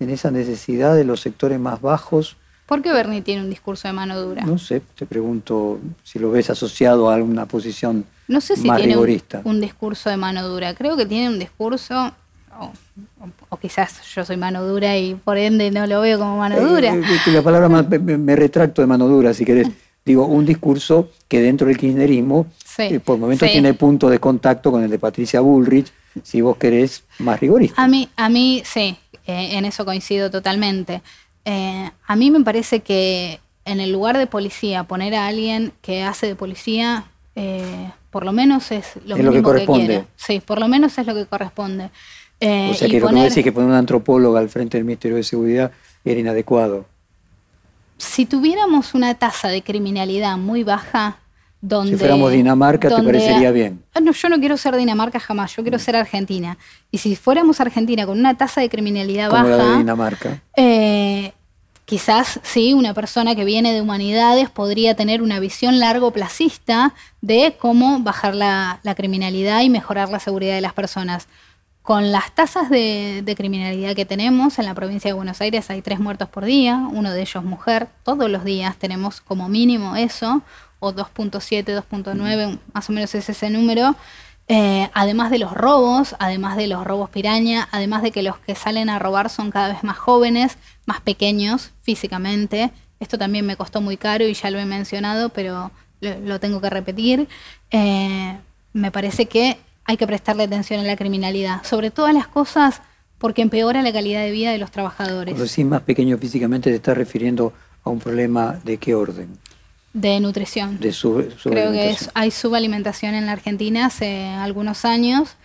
en esa necesidad de los sectores más bajos ¿Por qué Bernie tiene un discurso de mano dura? No sé, te pregunto si lo ves asociado a alguna posición no sé si tiene Un, discurso de mano dura. Creo que tiene un discurso, o, quizás yo soy mano dura y por ende no lo veo como mano dura. Eh, eh, la palabra me, retracto de mano dura, si querés. Digo, un discurso que dentro del kirchnerismo eh, por momentos tiene punto de contacto con el de Patricia Bullrich, si vos querés más rigorista. A mí, a mí sí, en eso coincido totalmente. Eh, a mí me parece que en el lugar de policía, poner a alguien que hace de policía, eh, por lo menos es lo, mínimo que, corresponde. Sí, por lo menos es lo que corresponde. Eh, o sea que lo que decís que poner una antropóloga al frente del Ministerio de Seguridad era inadecuado. Si tuviéramos una tasa de criminalidad muy baja, donde, si fuéramos Dinamarca, ¿te parecería bien? Ah, no, yo no quiero ser Dinamarca jamás, yo quiero ser Argentina. Y si fuéramos Argentina con una tasa de criminalidad baja. La de Dinamarca. Eh, quizás sí, una persona que viene de humanidades podría tener una visión largo placista de cómo bajar la, criminalidad y mejorar la seguridad de las personas. Con las tasas de, de, criminalidad que tenemos en la provincia de Buenos Aires hay tres muertos por día, uno de ellos mujer, todos los días tenemos como mínimo eso, o 2.7, 2.9, más o menos es ese número. Eh, además de los robos, además de los robos piraña, además de que los que salen a robar son cada vez más jóvenes, más pequeños físicamente. Esto también me costó muy caro y ya lo he mencionado, pero lo, tengo que repetir. Eh, me parece que hay que prestarle atención a la criminalidad, sobre todas las cosas porque empeora la calidad de vida de los trabajadores. Cuando decís más pequeño físicamente, te estás refiriendo a un problema de qué orden? De nutrición. De Creo que hay subalimentación en la Argentina hace algunos años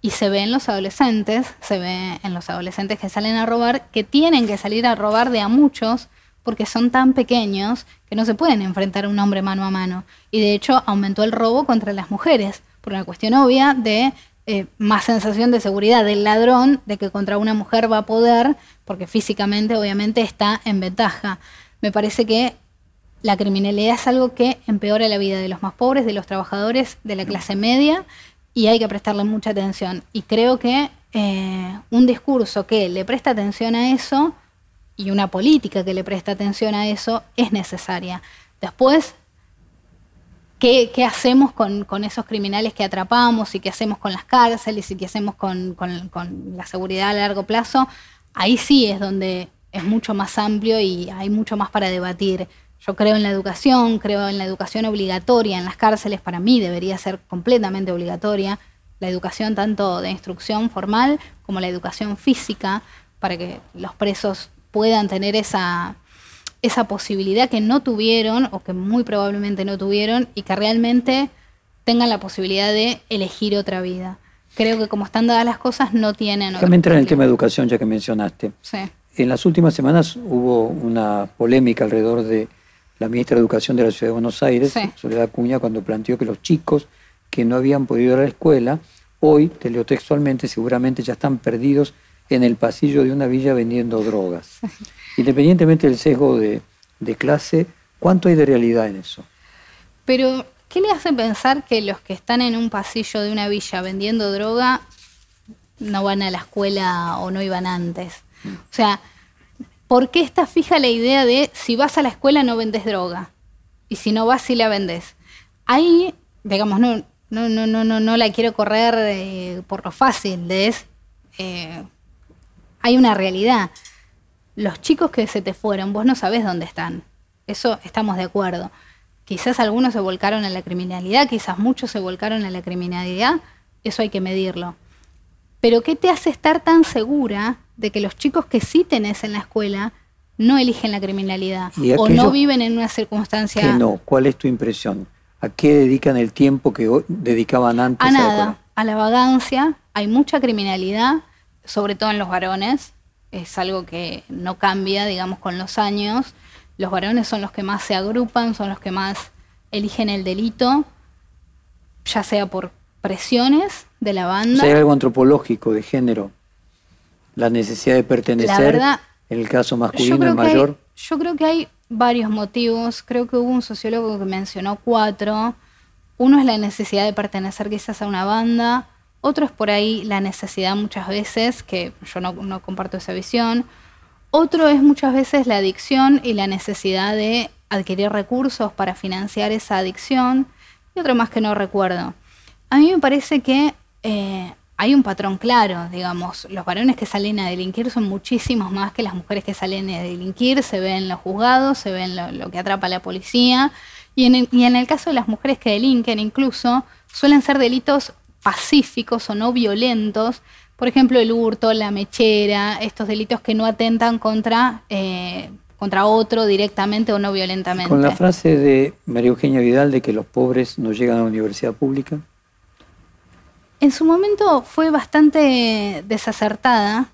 y se ve en los adolescentes, se ve en los adolescentes que salen a robar, que tienen que salir a robar de a muchos porque son tan pequeños que no se pueden enfrentar a un hombre mano a mano. Y de hecho aumentó el robo contra las mujeres, por una cuestión obvia de eh, más sensación de seguridad del ladrón, de que contra una mujer va a poder, porque físicamente obviamente está en ventaja. Me parece que la criminalidad es algo que empeora la vida de los más pobres, de los trabajadores, de la clase media, y hay que prestarle mucha atención. Y creo que eh, un discurso que le presta atención a eso y una política que le presta atención a eso es necesaria. Después, ¿qué, hacemos con, esos criminales que atrapamos y qué hacemos con las cárceles y qué hacemos con, la seguridad a largo plazo? Ahí sí es donde es mucho más amplio y hay mucho más para debatir. Yo creo en la educación, creo en la educación obligatoria en las cárceles, para mí debería ser completamente obligatoria, la educación tanto de instrucción formal como la educación física, para que los presos puedan tener esa, esa posibilidad que no tuvieron o que muy probablemente no tuvieron y que realmente tengan la posibilidad de elegir otra vida. Creo que como están dadas las cosas no tienen... Déjame entrar en el tema de educación ya que mencionaste. Sí. En las últimas semanas hubo una polémica alrededor de la ministra de Educación de la Ciudad de Buenos Aires, Soledad Cuña, cuando planteó que los chicos que no habían podido ir a la escuela, hoy, te leo textualmente, seguramente ya están perdidos en el pasillo de una villa vendiendo drogas. Independientemente del sesgo de, clase, ¿cuánto hay de realidad en eso? Pero, ¿qué le hace pensar que los que están en un pasillo de una villa vendiendo droga no van a la escuela o no iban antes? Mm. O sea, ¿por qué está fija la idea de si vas a la escuela no vendes droga? Y si no vas, sí la vendes. Ahí, digamos, no, no, no, no, no, la quiero correr eh, por lo fácil, es, eh, hay una realidad. Los chicos que se te fueron, vos no sabés dónde están. Eso estamos de acuerdo. Quizás algunos se volcaron a la criminalidad, quizás muchos se volcaron a la criminalidad, eso hay que medirlo. Pero ¿qué te hace estar tan segura de que los chicos que sí tenés en la escuela no eligen la criminalidad o no viven en una circunstancia... Que no, ¿cuál es tu impresión? ¿A qué dedican el tiempo que dedicaban antes? A nada, a la vagancia. Hay mucha criminalidad, sobre todo en los varones. Es algo que no cambia, digamos, con los años. Los varones son los que más se agrupan, son los que más eligen el delito, ya sea por presiones de la banda. ¿Hay algo antropológico de género? La necesidad de pertenecer, en el caso masculino y mayor. yo creo que hay varios motivos. Creo que hubo un sociólogo que mencionó cuatro. Uno es la necesidad de pertenecer quizás a una banda. Otro es por ahí la necesidad muchas veces, que yo no, no comparto esa visión. Otro es muchas veces la adicción y la necesidad de adquirir recursos para financiar esa adicción. Y otro más que no recuerdo. A mí me parece que eh, hay un patrón claro, digamos, los varones que salen a delinquir son muchísimos más que las mujeres que salen a delinquir, se ven los juzgados, se ven lo, que atrapa la policía, y en, el, y en el caso de las mujeres que delinquen incluso, suelen ser delitos pacíficos o no violentos, por ejemplo el hurto, la mechera, estos delitos que no atentan contra, eh, contra otro directamente o no violentamente. Con la frase de María Eugenia Vidal de que los pobres no llegan a la universidad pública. En su momento fue bastante desacertada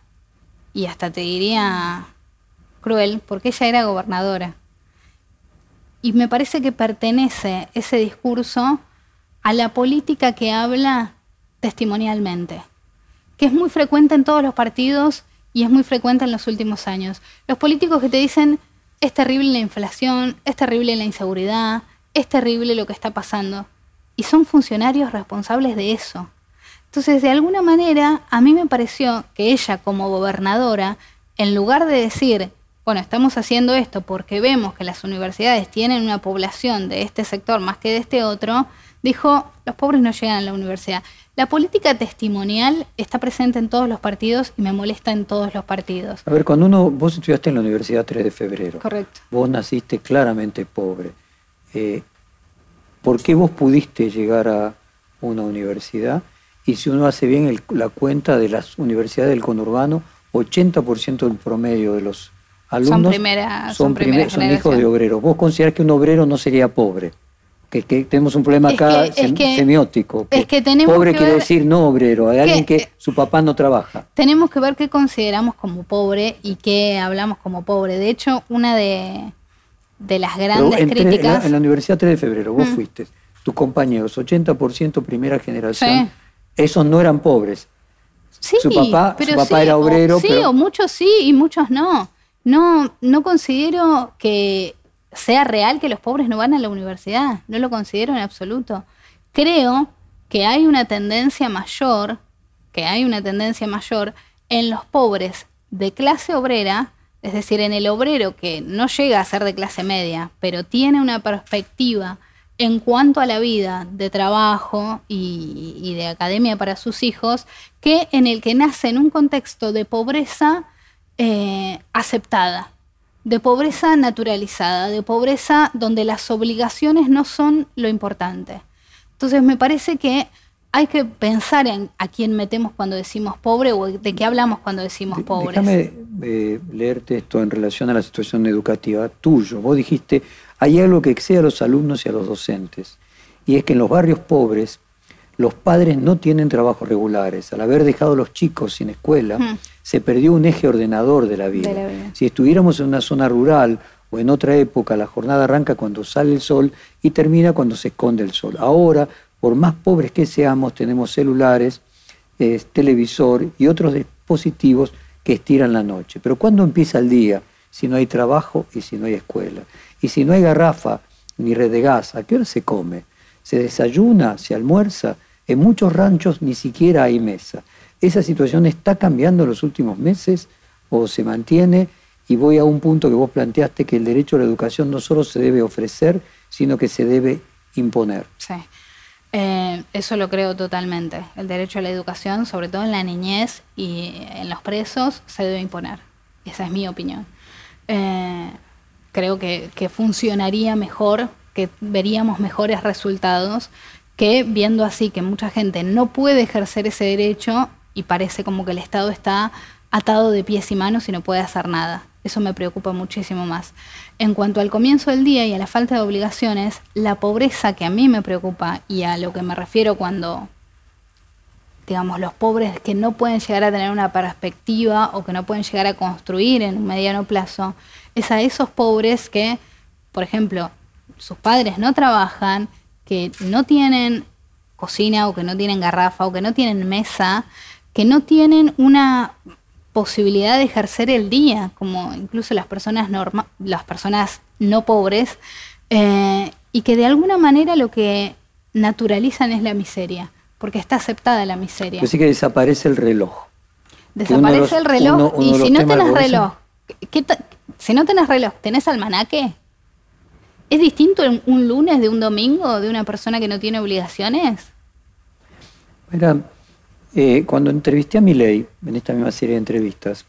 y hasta te diría cruel, porque ella era gobernadora. Y me parece que pertenece ese discurso a la política que habla testimonialmente, que es muy frecuente en todos los partidos y es muy frecuente en los últimos años. Los políticos que te dicen, es terrible la inflación, es terrible la inseguridad, es terrible lo que está pasando. Y son funcionarios responsables de eso. Entonces, de alguna manera, a mí me pareció que ella como gobernadora, en lugar de decir, bueno, estamos haciendo esto porque vemos que las universidades tienen una población de este sector más que de este otro, dijo, los pobres no llegan a la universidad. La política testimonial está presente en todos los partidos y me molesta en todos los partidos. A ver, cuando uno, vos estudiaste en la Universidad 3 de Febrero. Correcto. Vos naciste claramente pobre. Eh, ¿Por qué vos pudiste llegar a una universidad? Y si uno hace bien la cuenta de las universidades del conurbano, 80% del promedio de los alumnos son, son, hijos de obreros. ¿Vos considerás que un obrero no sería pobre? Que, tenemos un problema acá semiótico. es que tenemos pobre quiere decir no obrero, hay alguien que su papá no trabaja. Tenemos que ver qué consideramos como pobre y qué hablamos como pobre. De hecho, una de, de las grandes críticas... En la, Universidad 3 de Febrero, vos mm. fuiste, tus compañeros, 80% primera generación esos no eran pobres. Sí, su papá, su papá era obrero. sí, o muchos sí y muchos no. No, no considero que sea real que los pobres no van a la universidad. No lo considero en absoluto. Creo que hay una tendencia mayor, que hay una tendencia mayor en los pobres de clase obrera es decir, en el obrero que no llega a ser de clase media, pero tiene una perspectiva en cuanto a la vida de trabajo y, de academia para sus hijos, que en el que nace en un contexto de pobreza eh, aceptada, de pobreza naturalizada, de pobreza donde las obligaciones no son lo importante. Entonces me parece que hay que pensar en a quién metemos cuando decimos pobre o de qué hablamos cuando decimos pobre. Déjame eh, leerte esto en relación a la situación educativa tuyo. Vos dijiste, hay algo que excede a los alumnos y a los docentes, y es que en los barrios pobres los padres no tienen trabajos regulares. Al haber dejado a los chicos sin escuela, se perdió un eje ordenador de la, vida. Si estuviéramos en una zona rural o en otra época, la jornada arranca cuando sale el sol y termina cuando se esconde el sol. Ahora, por más pobres que seamos, tenemos celulares, televisor y otros dispositivos que estiran la noche. Pero ¿cuándo empieza el día? Si no hay trabajo y si no hay escuela. Y si no hay garrafa ni red de gas, ¿a qué hora se come? ¿Se desayuna? ¿Se almuerza? En muchos ranchos ni siquiera hay mesa. ¿Esa situación está cambiando en los últimos meses o se mantiene? Y voy a un punto que vos planteaste, que el derecho a la educación no solo se debe ofrecer, sino que se debe imponer. Sí. Eh, eso lo creo totalmente. El derecho a la educación, sobre todo en la niñez y en los presos, se debe imponer. Esa es mi opinión. Eh, creo que, funcionaría mejor, que veríamos mejores resultados que viendo así que mucha gente no puede ejercer ese derecho y parece como que el Estado está atado de pies y manos y no puede hacer nada. Eso me preocupa muchísimo más. En cuanto al comienzo del día y a la falta de obligaciones, la pobreza que a mí me preocupa y a lo que me refiero cuando, digamos, los pobres que no pueden llegar a tener una perspectiva o que no pueden llegar a construir en un mediano plazo, es a esos pobres que, por ejemplo, sus padres no trabajan, que no tienen cocina o que no tienen garrafa o que no tienen mesa, que no tienen una posibilidad de ejercer el día, como incluso las personas, norma las personas no pobres, eh, y que de alguna manera lo que naturalizan es la miseria, porque está aceptada la miseria. Así que desaparece el reloj. Desaparece el reloj, y si no tenés reloj, si no tenés reloj, ¿tenés almanaque? ¿Es distinto un lunes de un domingo de una persona que no tiene obligaciones? Mira, eh, cuando entrevisté a Milei, en esta misma serie de entrevistas,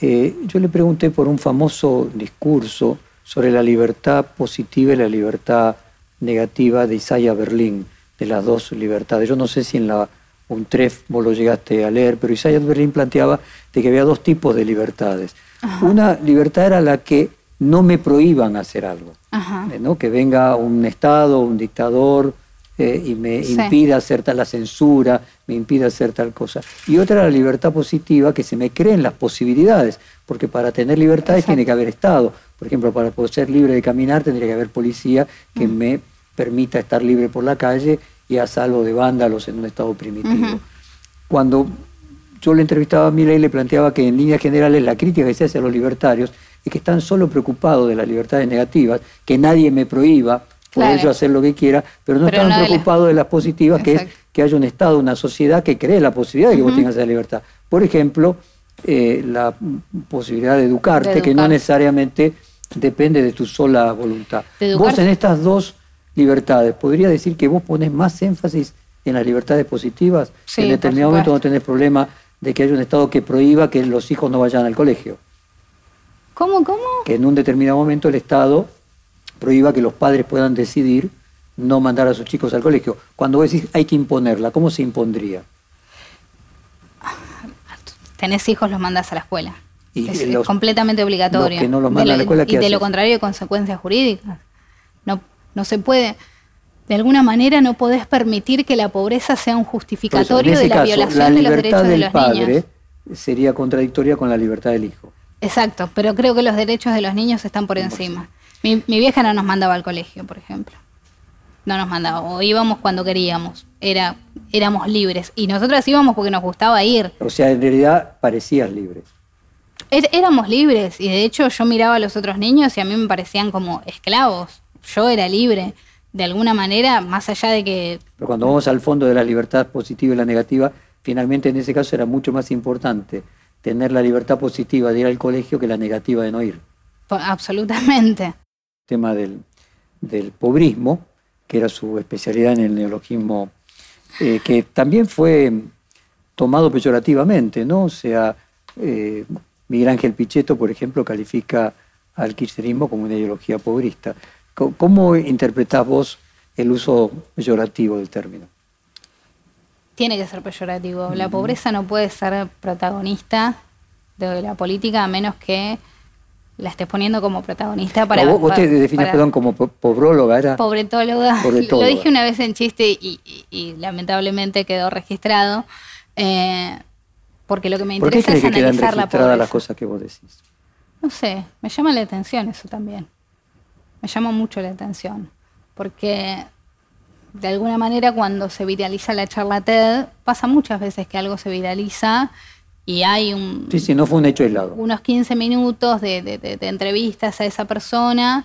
eh, yo le pregunté por un famoso discurso sobre la libertad positiva y la libertad negativa de Isaiah Berlín, de las dos libertades. Yo no sé si en la UNTREF vos lo llegaste a leer, pero Isaiah Berlín planteaba de que había dos tipos de libertades. Una libertad era la que no me prohíban hacer algo, eh, ¿no? que venga un Estado, un dictador, eh, y me impida hacer tal la censura, me impida hacer tal cosa. Y otra la libertad positiva, que se me creen las posibilidades, porque para tener libertades tiene que haber Estado. Por ejemplo, para poder ser libre de caminar tendría que haber policía que mm. me permita estar libre por la calle y a salvo de vándalos en un estado primitivo. Cuando yo le entrevistaba a Mila y le planteaba que en líneas generales la crítica que se hace a los libertarios es que están solo preocupados de las libertades negativas, que nadie me prohíba, puede yo hacer lo que quiera, pero no están preocupados de, las positivas, que es que haya un Estado, una sociedad que cree la posibilidad de que vos tengas esa libertad. Por ejemplo, eh, la posibilidad de educarte, que no necesariamente depende de tu sola voluntad. Vos en estas dos libertades, ¿podría decir que vos pones más énfasis en las libertades positivas? en determinado momento no tenés problema de que haya un Estado que prohíba que los hijos no vayan al colegio. ¿Cómo, cómo? Que en un determinado momento el Estado prohíba que los padres puedan decidir no mandar a sus chicos al colegio. Cuando vos decís hay que imponerla, ¿cómo se impondría? Tenés hijos, los mandas a la escuela. Y es, completamente obligatorio. que no los mandan a la escuela, y de lo contrario, consecuencias jurídicas. No, no se puede. De alguna manera no podés permitir que la pobreza sea un justificatorio de la violación de los derechos de los padre Sería contradictoria con la libertad del hijo. Exacto, pero creo que los derechos de los niños están por encima. Mi, vieja no nos mandaba al colegio, por ejemplo. No nos mandaba, o íbamos cuando queríamos. Era, éramos libres. Y nosotros íbamos porque nos gustaba ir. O sea, en realidad parecías libres. Er, éramos libres, y de hecho yo miraba a los otros niños y a mí me parecían como esclavos. Yo era libre, de alguna manera, más allá de que... Pero cuando vamos al fondo de la libertad positiva y la negativa, finalmente en ese caso era mucho más importante tener la libertad positiva de ir al colegio que la negativa de no ir. Absolutamente. El tema del, del pobrismo, que era su especialidad en el neologismo, eh, que también fue tomado peyorativamente, ¿no? O sea, eh, Miguel Ángel Pichetto, por ejemplo, califica al kirchnerismo como una ideología pobrista. ¿Cómo interpretás vos el uso peyorativo del término? Tiene que ser peyorativo. La pobreza no puede ser protagonista de la política a menos que la estés poniendo como protagonista para... vos, te perdón, como pobróloga, ¿era? Pobretóloga. Lo dije una vez en chiste y, lamentablemente quedó registrado. Eh, porque lo que me interesa es analizar la pobreza. las cosas que vos decís? No sé, me llama la atención eso también. Me llama mucho la atención. Porque de alguna manera cuando se viraliza la charla TED, pasa muchas veces que algo se viraliza y hay un... Sí, sí, no fue un hecho aislado. Unos 15 minutos de, de, entrevistas a esa persona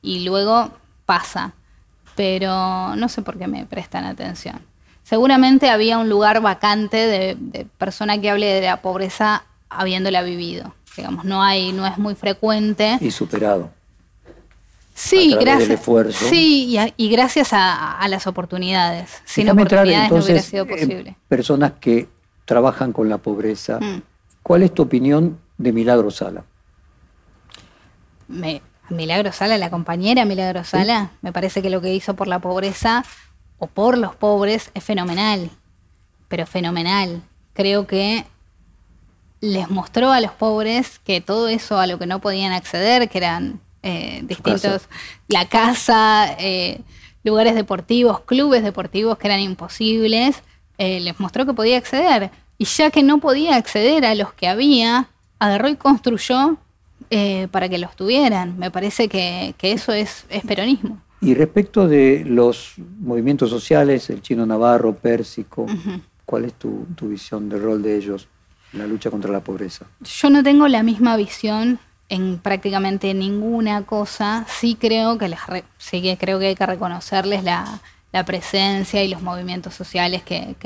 y luego pasa. Pero no sé por qué me prestan atención. Seguramente había un lugar vacante de, de persona que hable de la pobreza habiéndola vivido. Digamos, no hay, no es muy frecuente. Y superado. Sí, gracias. Sí, y, gracias a, las oportunidades. Sin oportunidades no hubiera sido posible. personas que trabajan con la pobreza. Mm. ¿Cuál es tu opinión de Milagro Sala? Milagro Sala, la compañera Milagro Sala, me parece que lo que hizo por la pobreza o por los pobres es fenomenal, pero fenomenal. Creo que les mostró a los pobres que todo eso a lo que no podían acceder, que eran eh, distintos, la casa, eh, lugares deportivos, clubes deportivos que eran imposibles, eh, les mostró que podía acceder. Y ya que no podía acceder a los que había, agarró y construyó eh, para que los tuvieran. Me parece que, eso es, peronismo. Y respecto de los movimientos sociales, el chino navarro, pérsico, ¿cuál es tu, visión del rol de ellos en la lucha contra la pobreza? Yo no tengo la misma visión en prácticamente ninguna cosa. Sí creo que les sí que creo que hay que reconocerles la, la presencia y los movimientos sociales que,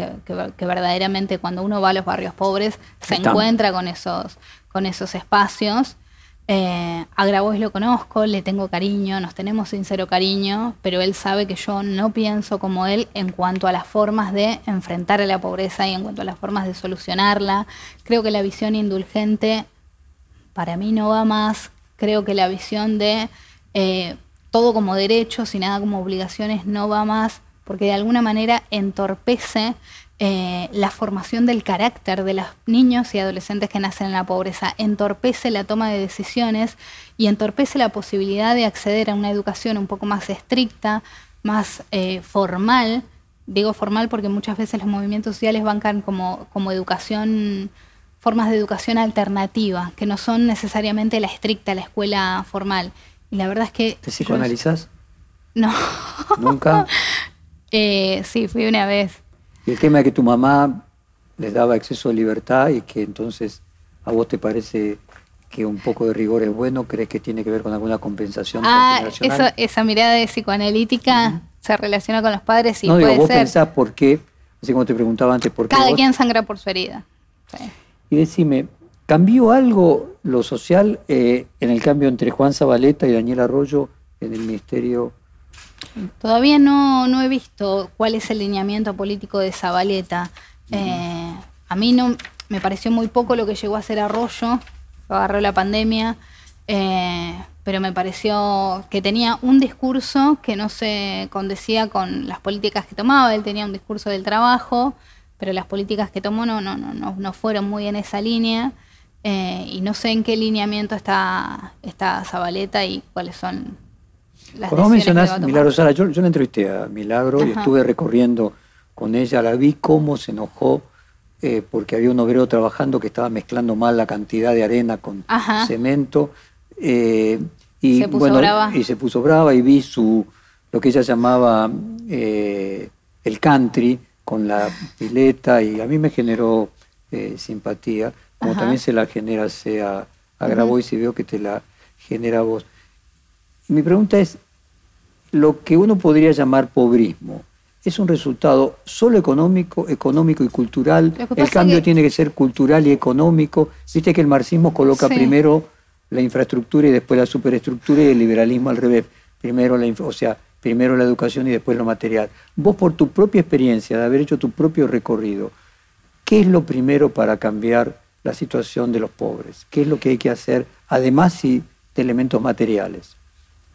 verdaderamente cuando uno va a los barrios pobres se encuentra con esos, con esos espacios. Eh, a Grabois lo conozco, le tengo cariño, nos tenemos sincero cariño, pero él sabe que yo no pienso como él en cuanto a las formas de enfrentar a la pobreza y en cuanto a las formas de solucionarla. Creo que la visión indulgente para mí no va más. Creo que la visión de eh, todo como derechos y nada como obligaciones no va más, porque de alguna manera entorpece eh, la formación del carácter de los niños y adolescentes que nacen en la pobreza, entorpece la toma de decisiones y entorpece la posibilidad de acceder a una educación un poco más estricta, más eh, formal. Digo formal porque muchas veces los movimientos sociales bancan como, como educación, formas de educación alternativa, que no son necesariamente la estricta, la escuela formal. Y la verdad es que... ¿Te psicoanalizas? No. ¿Nunca? Eh, sí, fui una vez. Y el tema de que tu mamá les daba exceso de libertad y que entonces a vos te parece que un poco de rigor es bueno, ¿crees que tiene que ver con alguna compensación? Ah, eso, esa mirada de psicoanalítica se relaciona con los padres y no, digo, vos pensás por qué, así como te preguntaba antes, por qué Cada quien sangra por su herida. Y decime, ¿Cambió algo lo social eh, en el cambio entre Juan Zabaleta y Daniel Arroyo en el Ministerio? Todavía no, no he visto cuál es el lineamiento político de Zabaleta. Eh, a mí no me pareció muy poco lo que llegó a hacer Arroyo, agarró la pandemia, eh, pero me pareció que tenía un discurso que no se condecía con las políticas que tomaba. Él tenía un discurso del trabajo, pero las políticas que tomó no, no, no, no fueron muy en esa línea. Eh, y no sé en qué lineamiento está, está Zabaleta y cuáles son las Como mencionás, Milagro Sara, yo, yo la entrevisté a Milagro y estuve recorriendo con ella, la vi cómo se enojó eh, porque había un obrero trabajando que estaba mezclando mal la cantidad de arena con cemento. Eh, y, se puso brava. Y se puso brava y vi su, lo que ella llamaba el country con la pileta y a mí me generó simpatía como también se la genera sea a Grabois y veo que te la genera vos. mi pregunta es, lo que uno podría llamar pobrismo, es un resultado solo económico, económico y cultural. El cambio que- tiene que ser cultural y económico. Viste que el marxismo coloca Sí. primero la infraestructura y después la superestructura y el liberalismo al revés. Primero la, o sea, primero la educación y después lo material. Vos por tu propia experiencia de haber hecho tu propio recorrido, ¿qué es lo primero para cambiar la situación de los pobres? ¿Qué es lo que hay que hacer, además sí, de elementos materiales?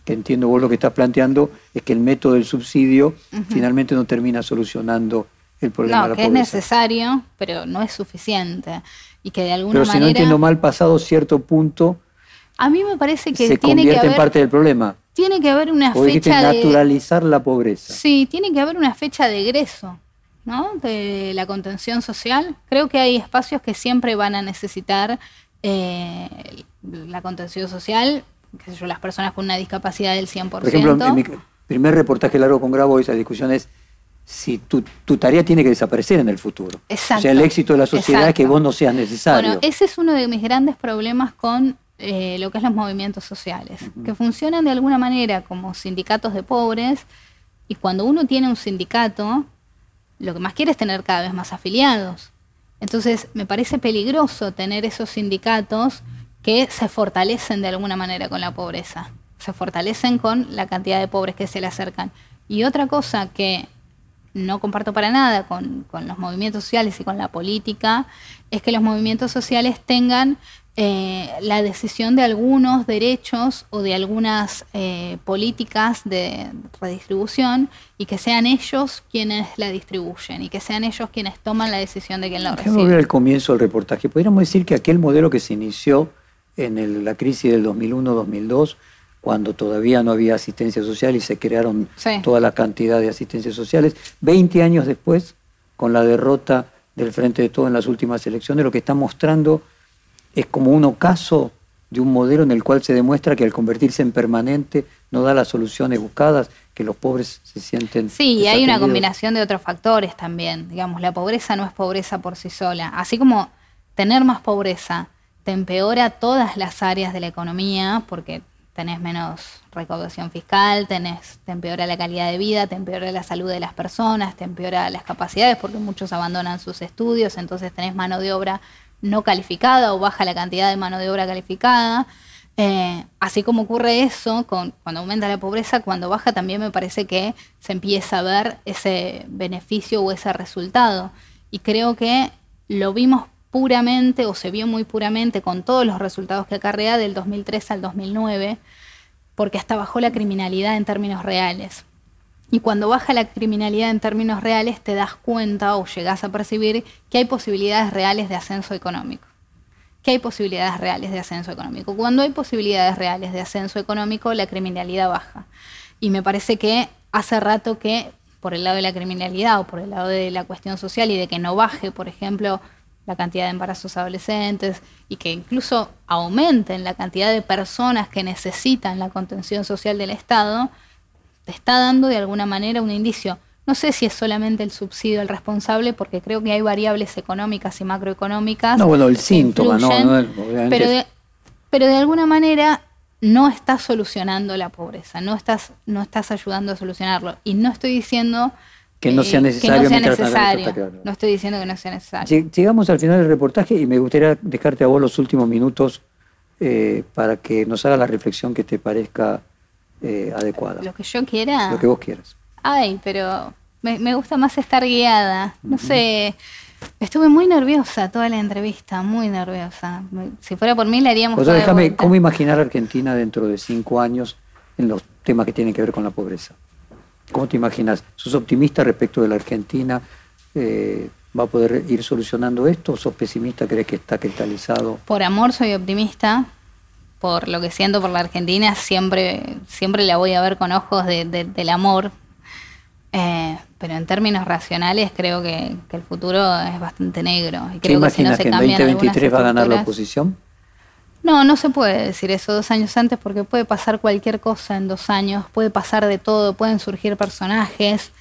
Que entiendo vos lo que estás planteando es que el método del subsidio finalmente no termina solucionando el problema de No, la que es necesario, pero no es suficiente. Y que de alguna Pero si no manera. entiendo mal, pasado cierto punto, a mí me parece que se tiene que convierte en parte del problema. Tiene que haber una fecha de. naturalizar la pobreza. Sí, tiene que haber una fecha de egreso, ¿no? De la contención social. Creo que hay espacios que siempre van a necesitar eh, la contención social, qué sé yo, las personas con una discapacidad del 100%. Por ejemplo, en mi primer reportaje largo con Grabo, esa discusión es si tu, tu tarea tiene que desaparecer en el futuro. Exacto. O sea, el éxito de la sociedad es que vos no seas necesario. Bueno, ese es uno de mis grandes problemas con eh, lo que es los movimientos sociales, que funcionan de alguna manera como sindicatos de pobres y cuando uno tiene un sindicato, lo que más quiere es tener cada vez más afiliados. Entonces, me parece peligroso tener esos sindicatos que se fortalecen de alguna manera con la pobreza, se fortalecen con la cantidad de pobres que se le acercan. Y otra cosa que no comparto para nada con, con los movimientos sociales y con la política, es que los movimientos sociales tengan eh, la decisión de algunos derechos o de algunas eh, políticas de redistribución y que sean ellos quienes la distribuyen y que sean ellos quienes toman la decisión de quién la ver recibe. el comienzo del reportaje. Podríamos decir que aquel modelo que se inició en el- la crisis del 2001-2002, cuando todavía no había asistencia social y se crearon Sí. toda la cantidad de asistencias sociales, 20 años después, con la derrota del Frente de Todo en las últimas elecciones, lo que está mostrando es como un ocaso de un modelo en el cual se demuestra que al convertirse en permanente no da las soluciones buscadas, que los pobres se sienten... Sí, y hay una combinación de otros factores también. Digamos, la pobreza no es pobreza por sí sola. Así como tener más pobreza te empeora todas las áreas de la economía, porque tenés menos recaudación fiscal, tenés, te empeora la calidad de vida, te empeora la salud de las personas, te empeora las capacidades, porque muchos abandonan sus estudios, entonces tenés mano de obra no calificada o baja la cantidad de mano de obra calificada. Eh, así como ocurre eso con, cuando aumenta la pobreza, cuando baja también me parece que se empieza a ver ese beneficio o ese resultado. Y creo que lo vimos puramente o se vio muy puramente con todos los resultados que acarrea del 2003 al 2009, porque hasta bajó la criminalidad en términos reales. Y cuando baja la criminalidad en términos reales, te das cuenta o llegas a percibir que hay posibilidades reales de ascenso económico. Que hay posibilidades reales de ascenso económico. Cuando hay posibilidades reales de ascenso económico, la criminalidad baja. Y me parece que hace rato que por el lado de la criminalidad o por el lado de la cuestión social y de que no baje, por ejemplo, la cantidad de embarazos adolescentes y que incluso aumenten la cantidad de personas que necesitan la contención social del Estado, te está dando de alguna manera un indicio. No sé si es solamente el subsidio el responsable, porque creo que hay variables económicas y macroeconómicas. No, bueno, el síntoma, ¿no? influyen, No, obviamente pero, de, pero de alguna manera no estás solucionando la pobreza, no estás, no estás ayudando a solucionarlo. Y no estoy diciendo Que no sea necesario que no sea necesario. claro. No estoy diciendo que no sea necesario. Lleg- Llegamos al final del reportaje y me gustaría dejarte a vos los últimos minutos eh, para que nos haga la reflexión que te parezca eh, adecuada. Lo que yo quiera. Lo que vos quieras. Ay, pero me, me gusta más estar guiada. No sé, estuve muy nerviosa toda la entrevista, muy nerviosa. Si fuera por mí, la haríamos O sea, déjame. ¿cómo imaginar a Argentina dentro de cinco años en los temas que tienen que ver con la pobreza? ¿Cómo te imaginas? ¿Sos optimista respecto de la Argentina? Eh, ¿Va a poder ir solucionando esto? ¿O sos pesimista? ¿Crees que está cristalizado? Por amor soy optimista. Por lo que siento por la Argentina, siempre, siempre la voy a ver con ojos de- de- del amor. Eh, pero en términos racionales creo que, que el futuro es bastante negro. Y ¿Qué creo que si no se que en cambian algunas 2023 va a ganar la oposición? No, no se puede decir eso dos años antes porque puede pasar cualquier cosa en dos años, puede pasar de todo, pueden surgir personajes.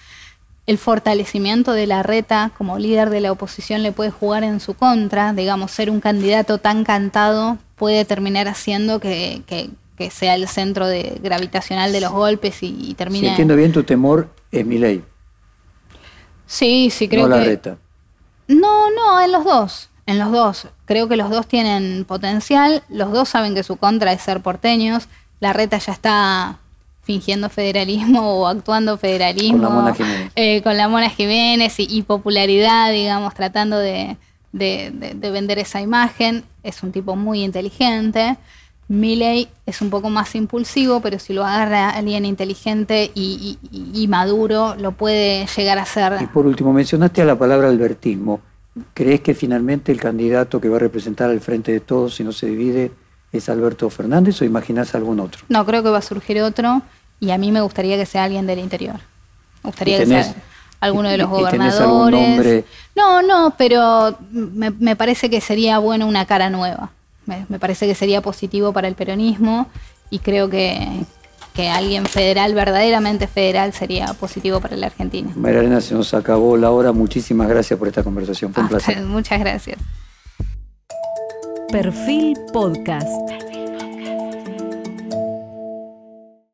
El fortalecimiento de la reta como líder de la oposición le puede jugar en su contra, digamos, ser un candidato tan cantado puede terminar haciendo que, que- que sea el centro de, gravitacional de los golpes y, y Si entiendo bien, tu temor es mi ley. Sí, sí, creo no que. la reta. No, no, en los dos. En los dos. Creo que los dos tienen potencial. Los dos saben que su contra es ser porteños. La reta ya está fingiendo federalismo o actuando federalismo. Con la Mona Jiménez. eh, con la Mona Jiménez y, y popularidad, digamos, tratando de, de- de- de vender esa imagen. Es un tipo muy inteligente. Milley es un poco más impulsivo, pero si lo agarra alguien inteligente y, y- y maduro, lo puede llegar a Y ser. por último, mencionaste a la palabra albertismo. ¿Crees que finalmente el candidato que va a representar al frente de todos, si no se divide, es Alberto Fernández o imaginás algún otro? No, creo que va a surgir otro y a mí me gustaría que sea alguien del interior. Me gustaría ¿Y que sea alguno de los y- y gobernadores. No, no, pero me, me parece que sería bueno una cara nueva. Me, me parece que sería positivo para el peronismo y creo que, que alguien federal, verdaderamente federal, sería positivo para la Argentina. María Arena, se nos acabó la hora. Muchísimas gracias por esta conversación. Fue un placer. Muchas gracias. Perfil Podcast.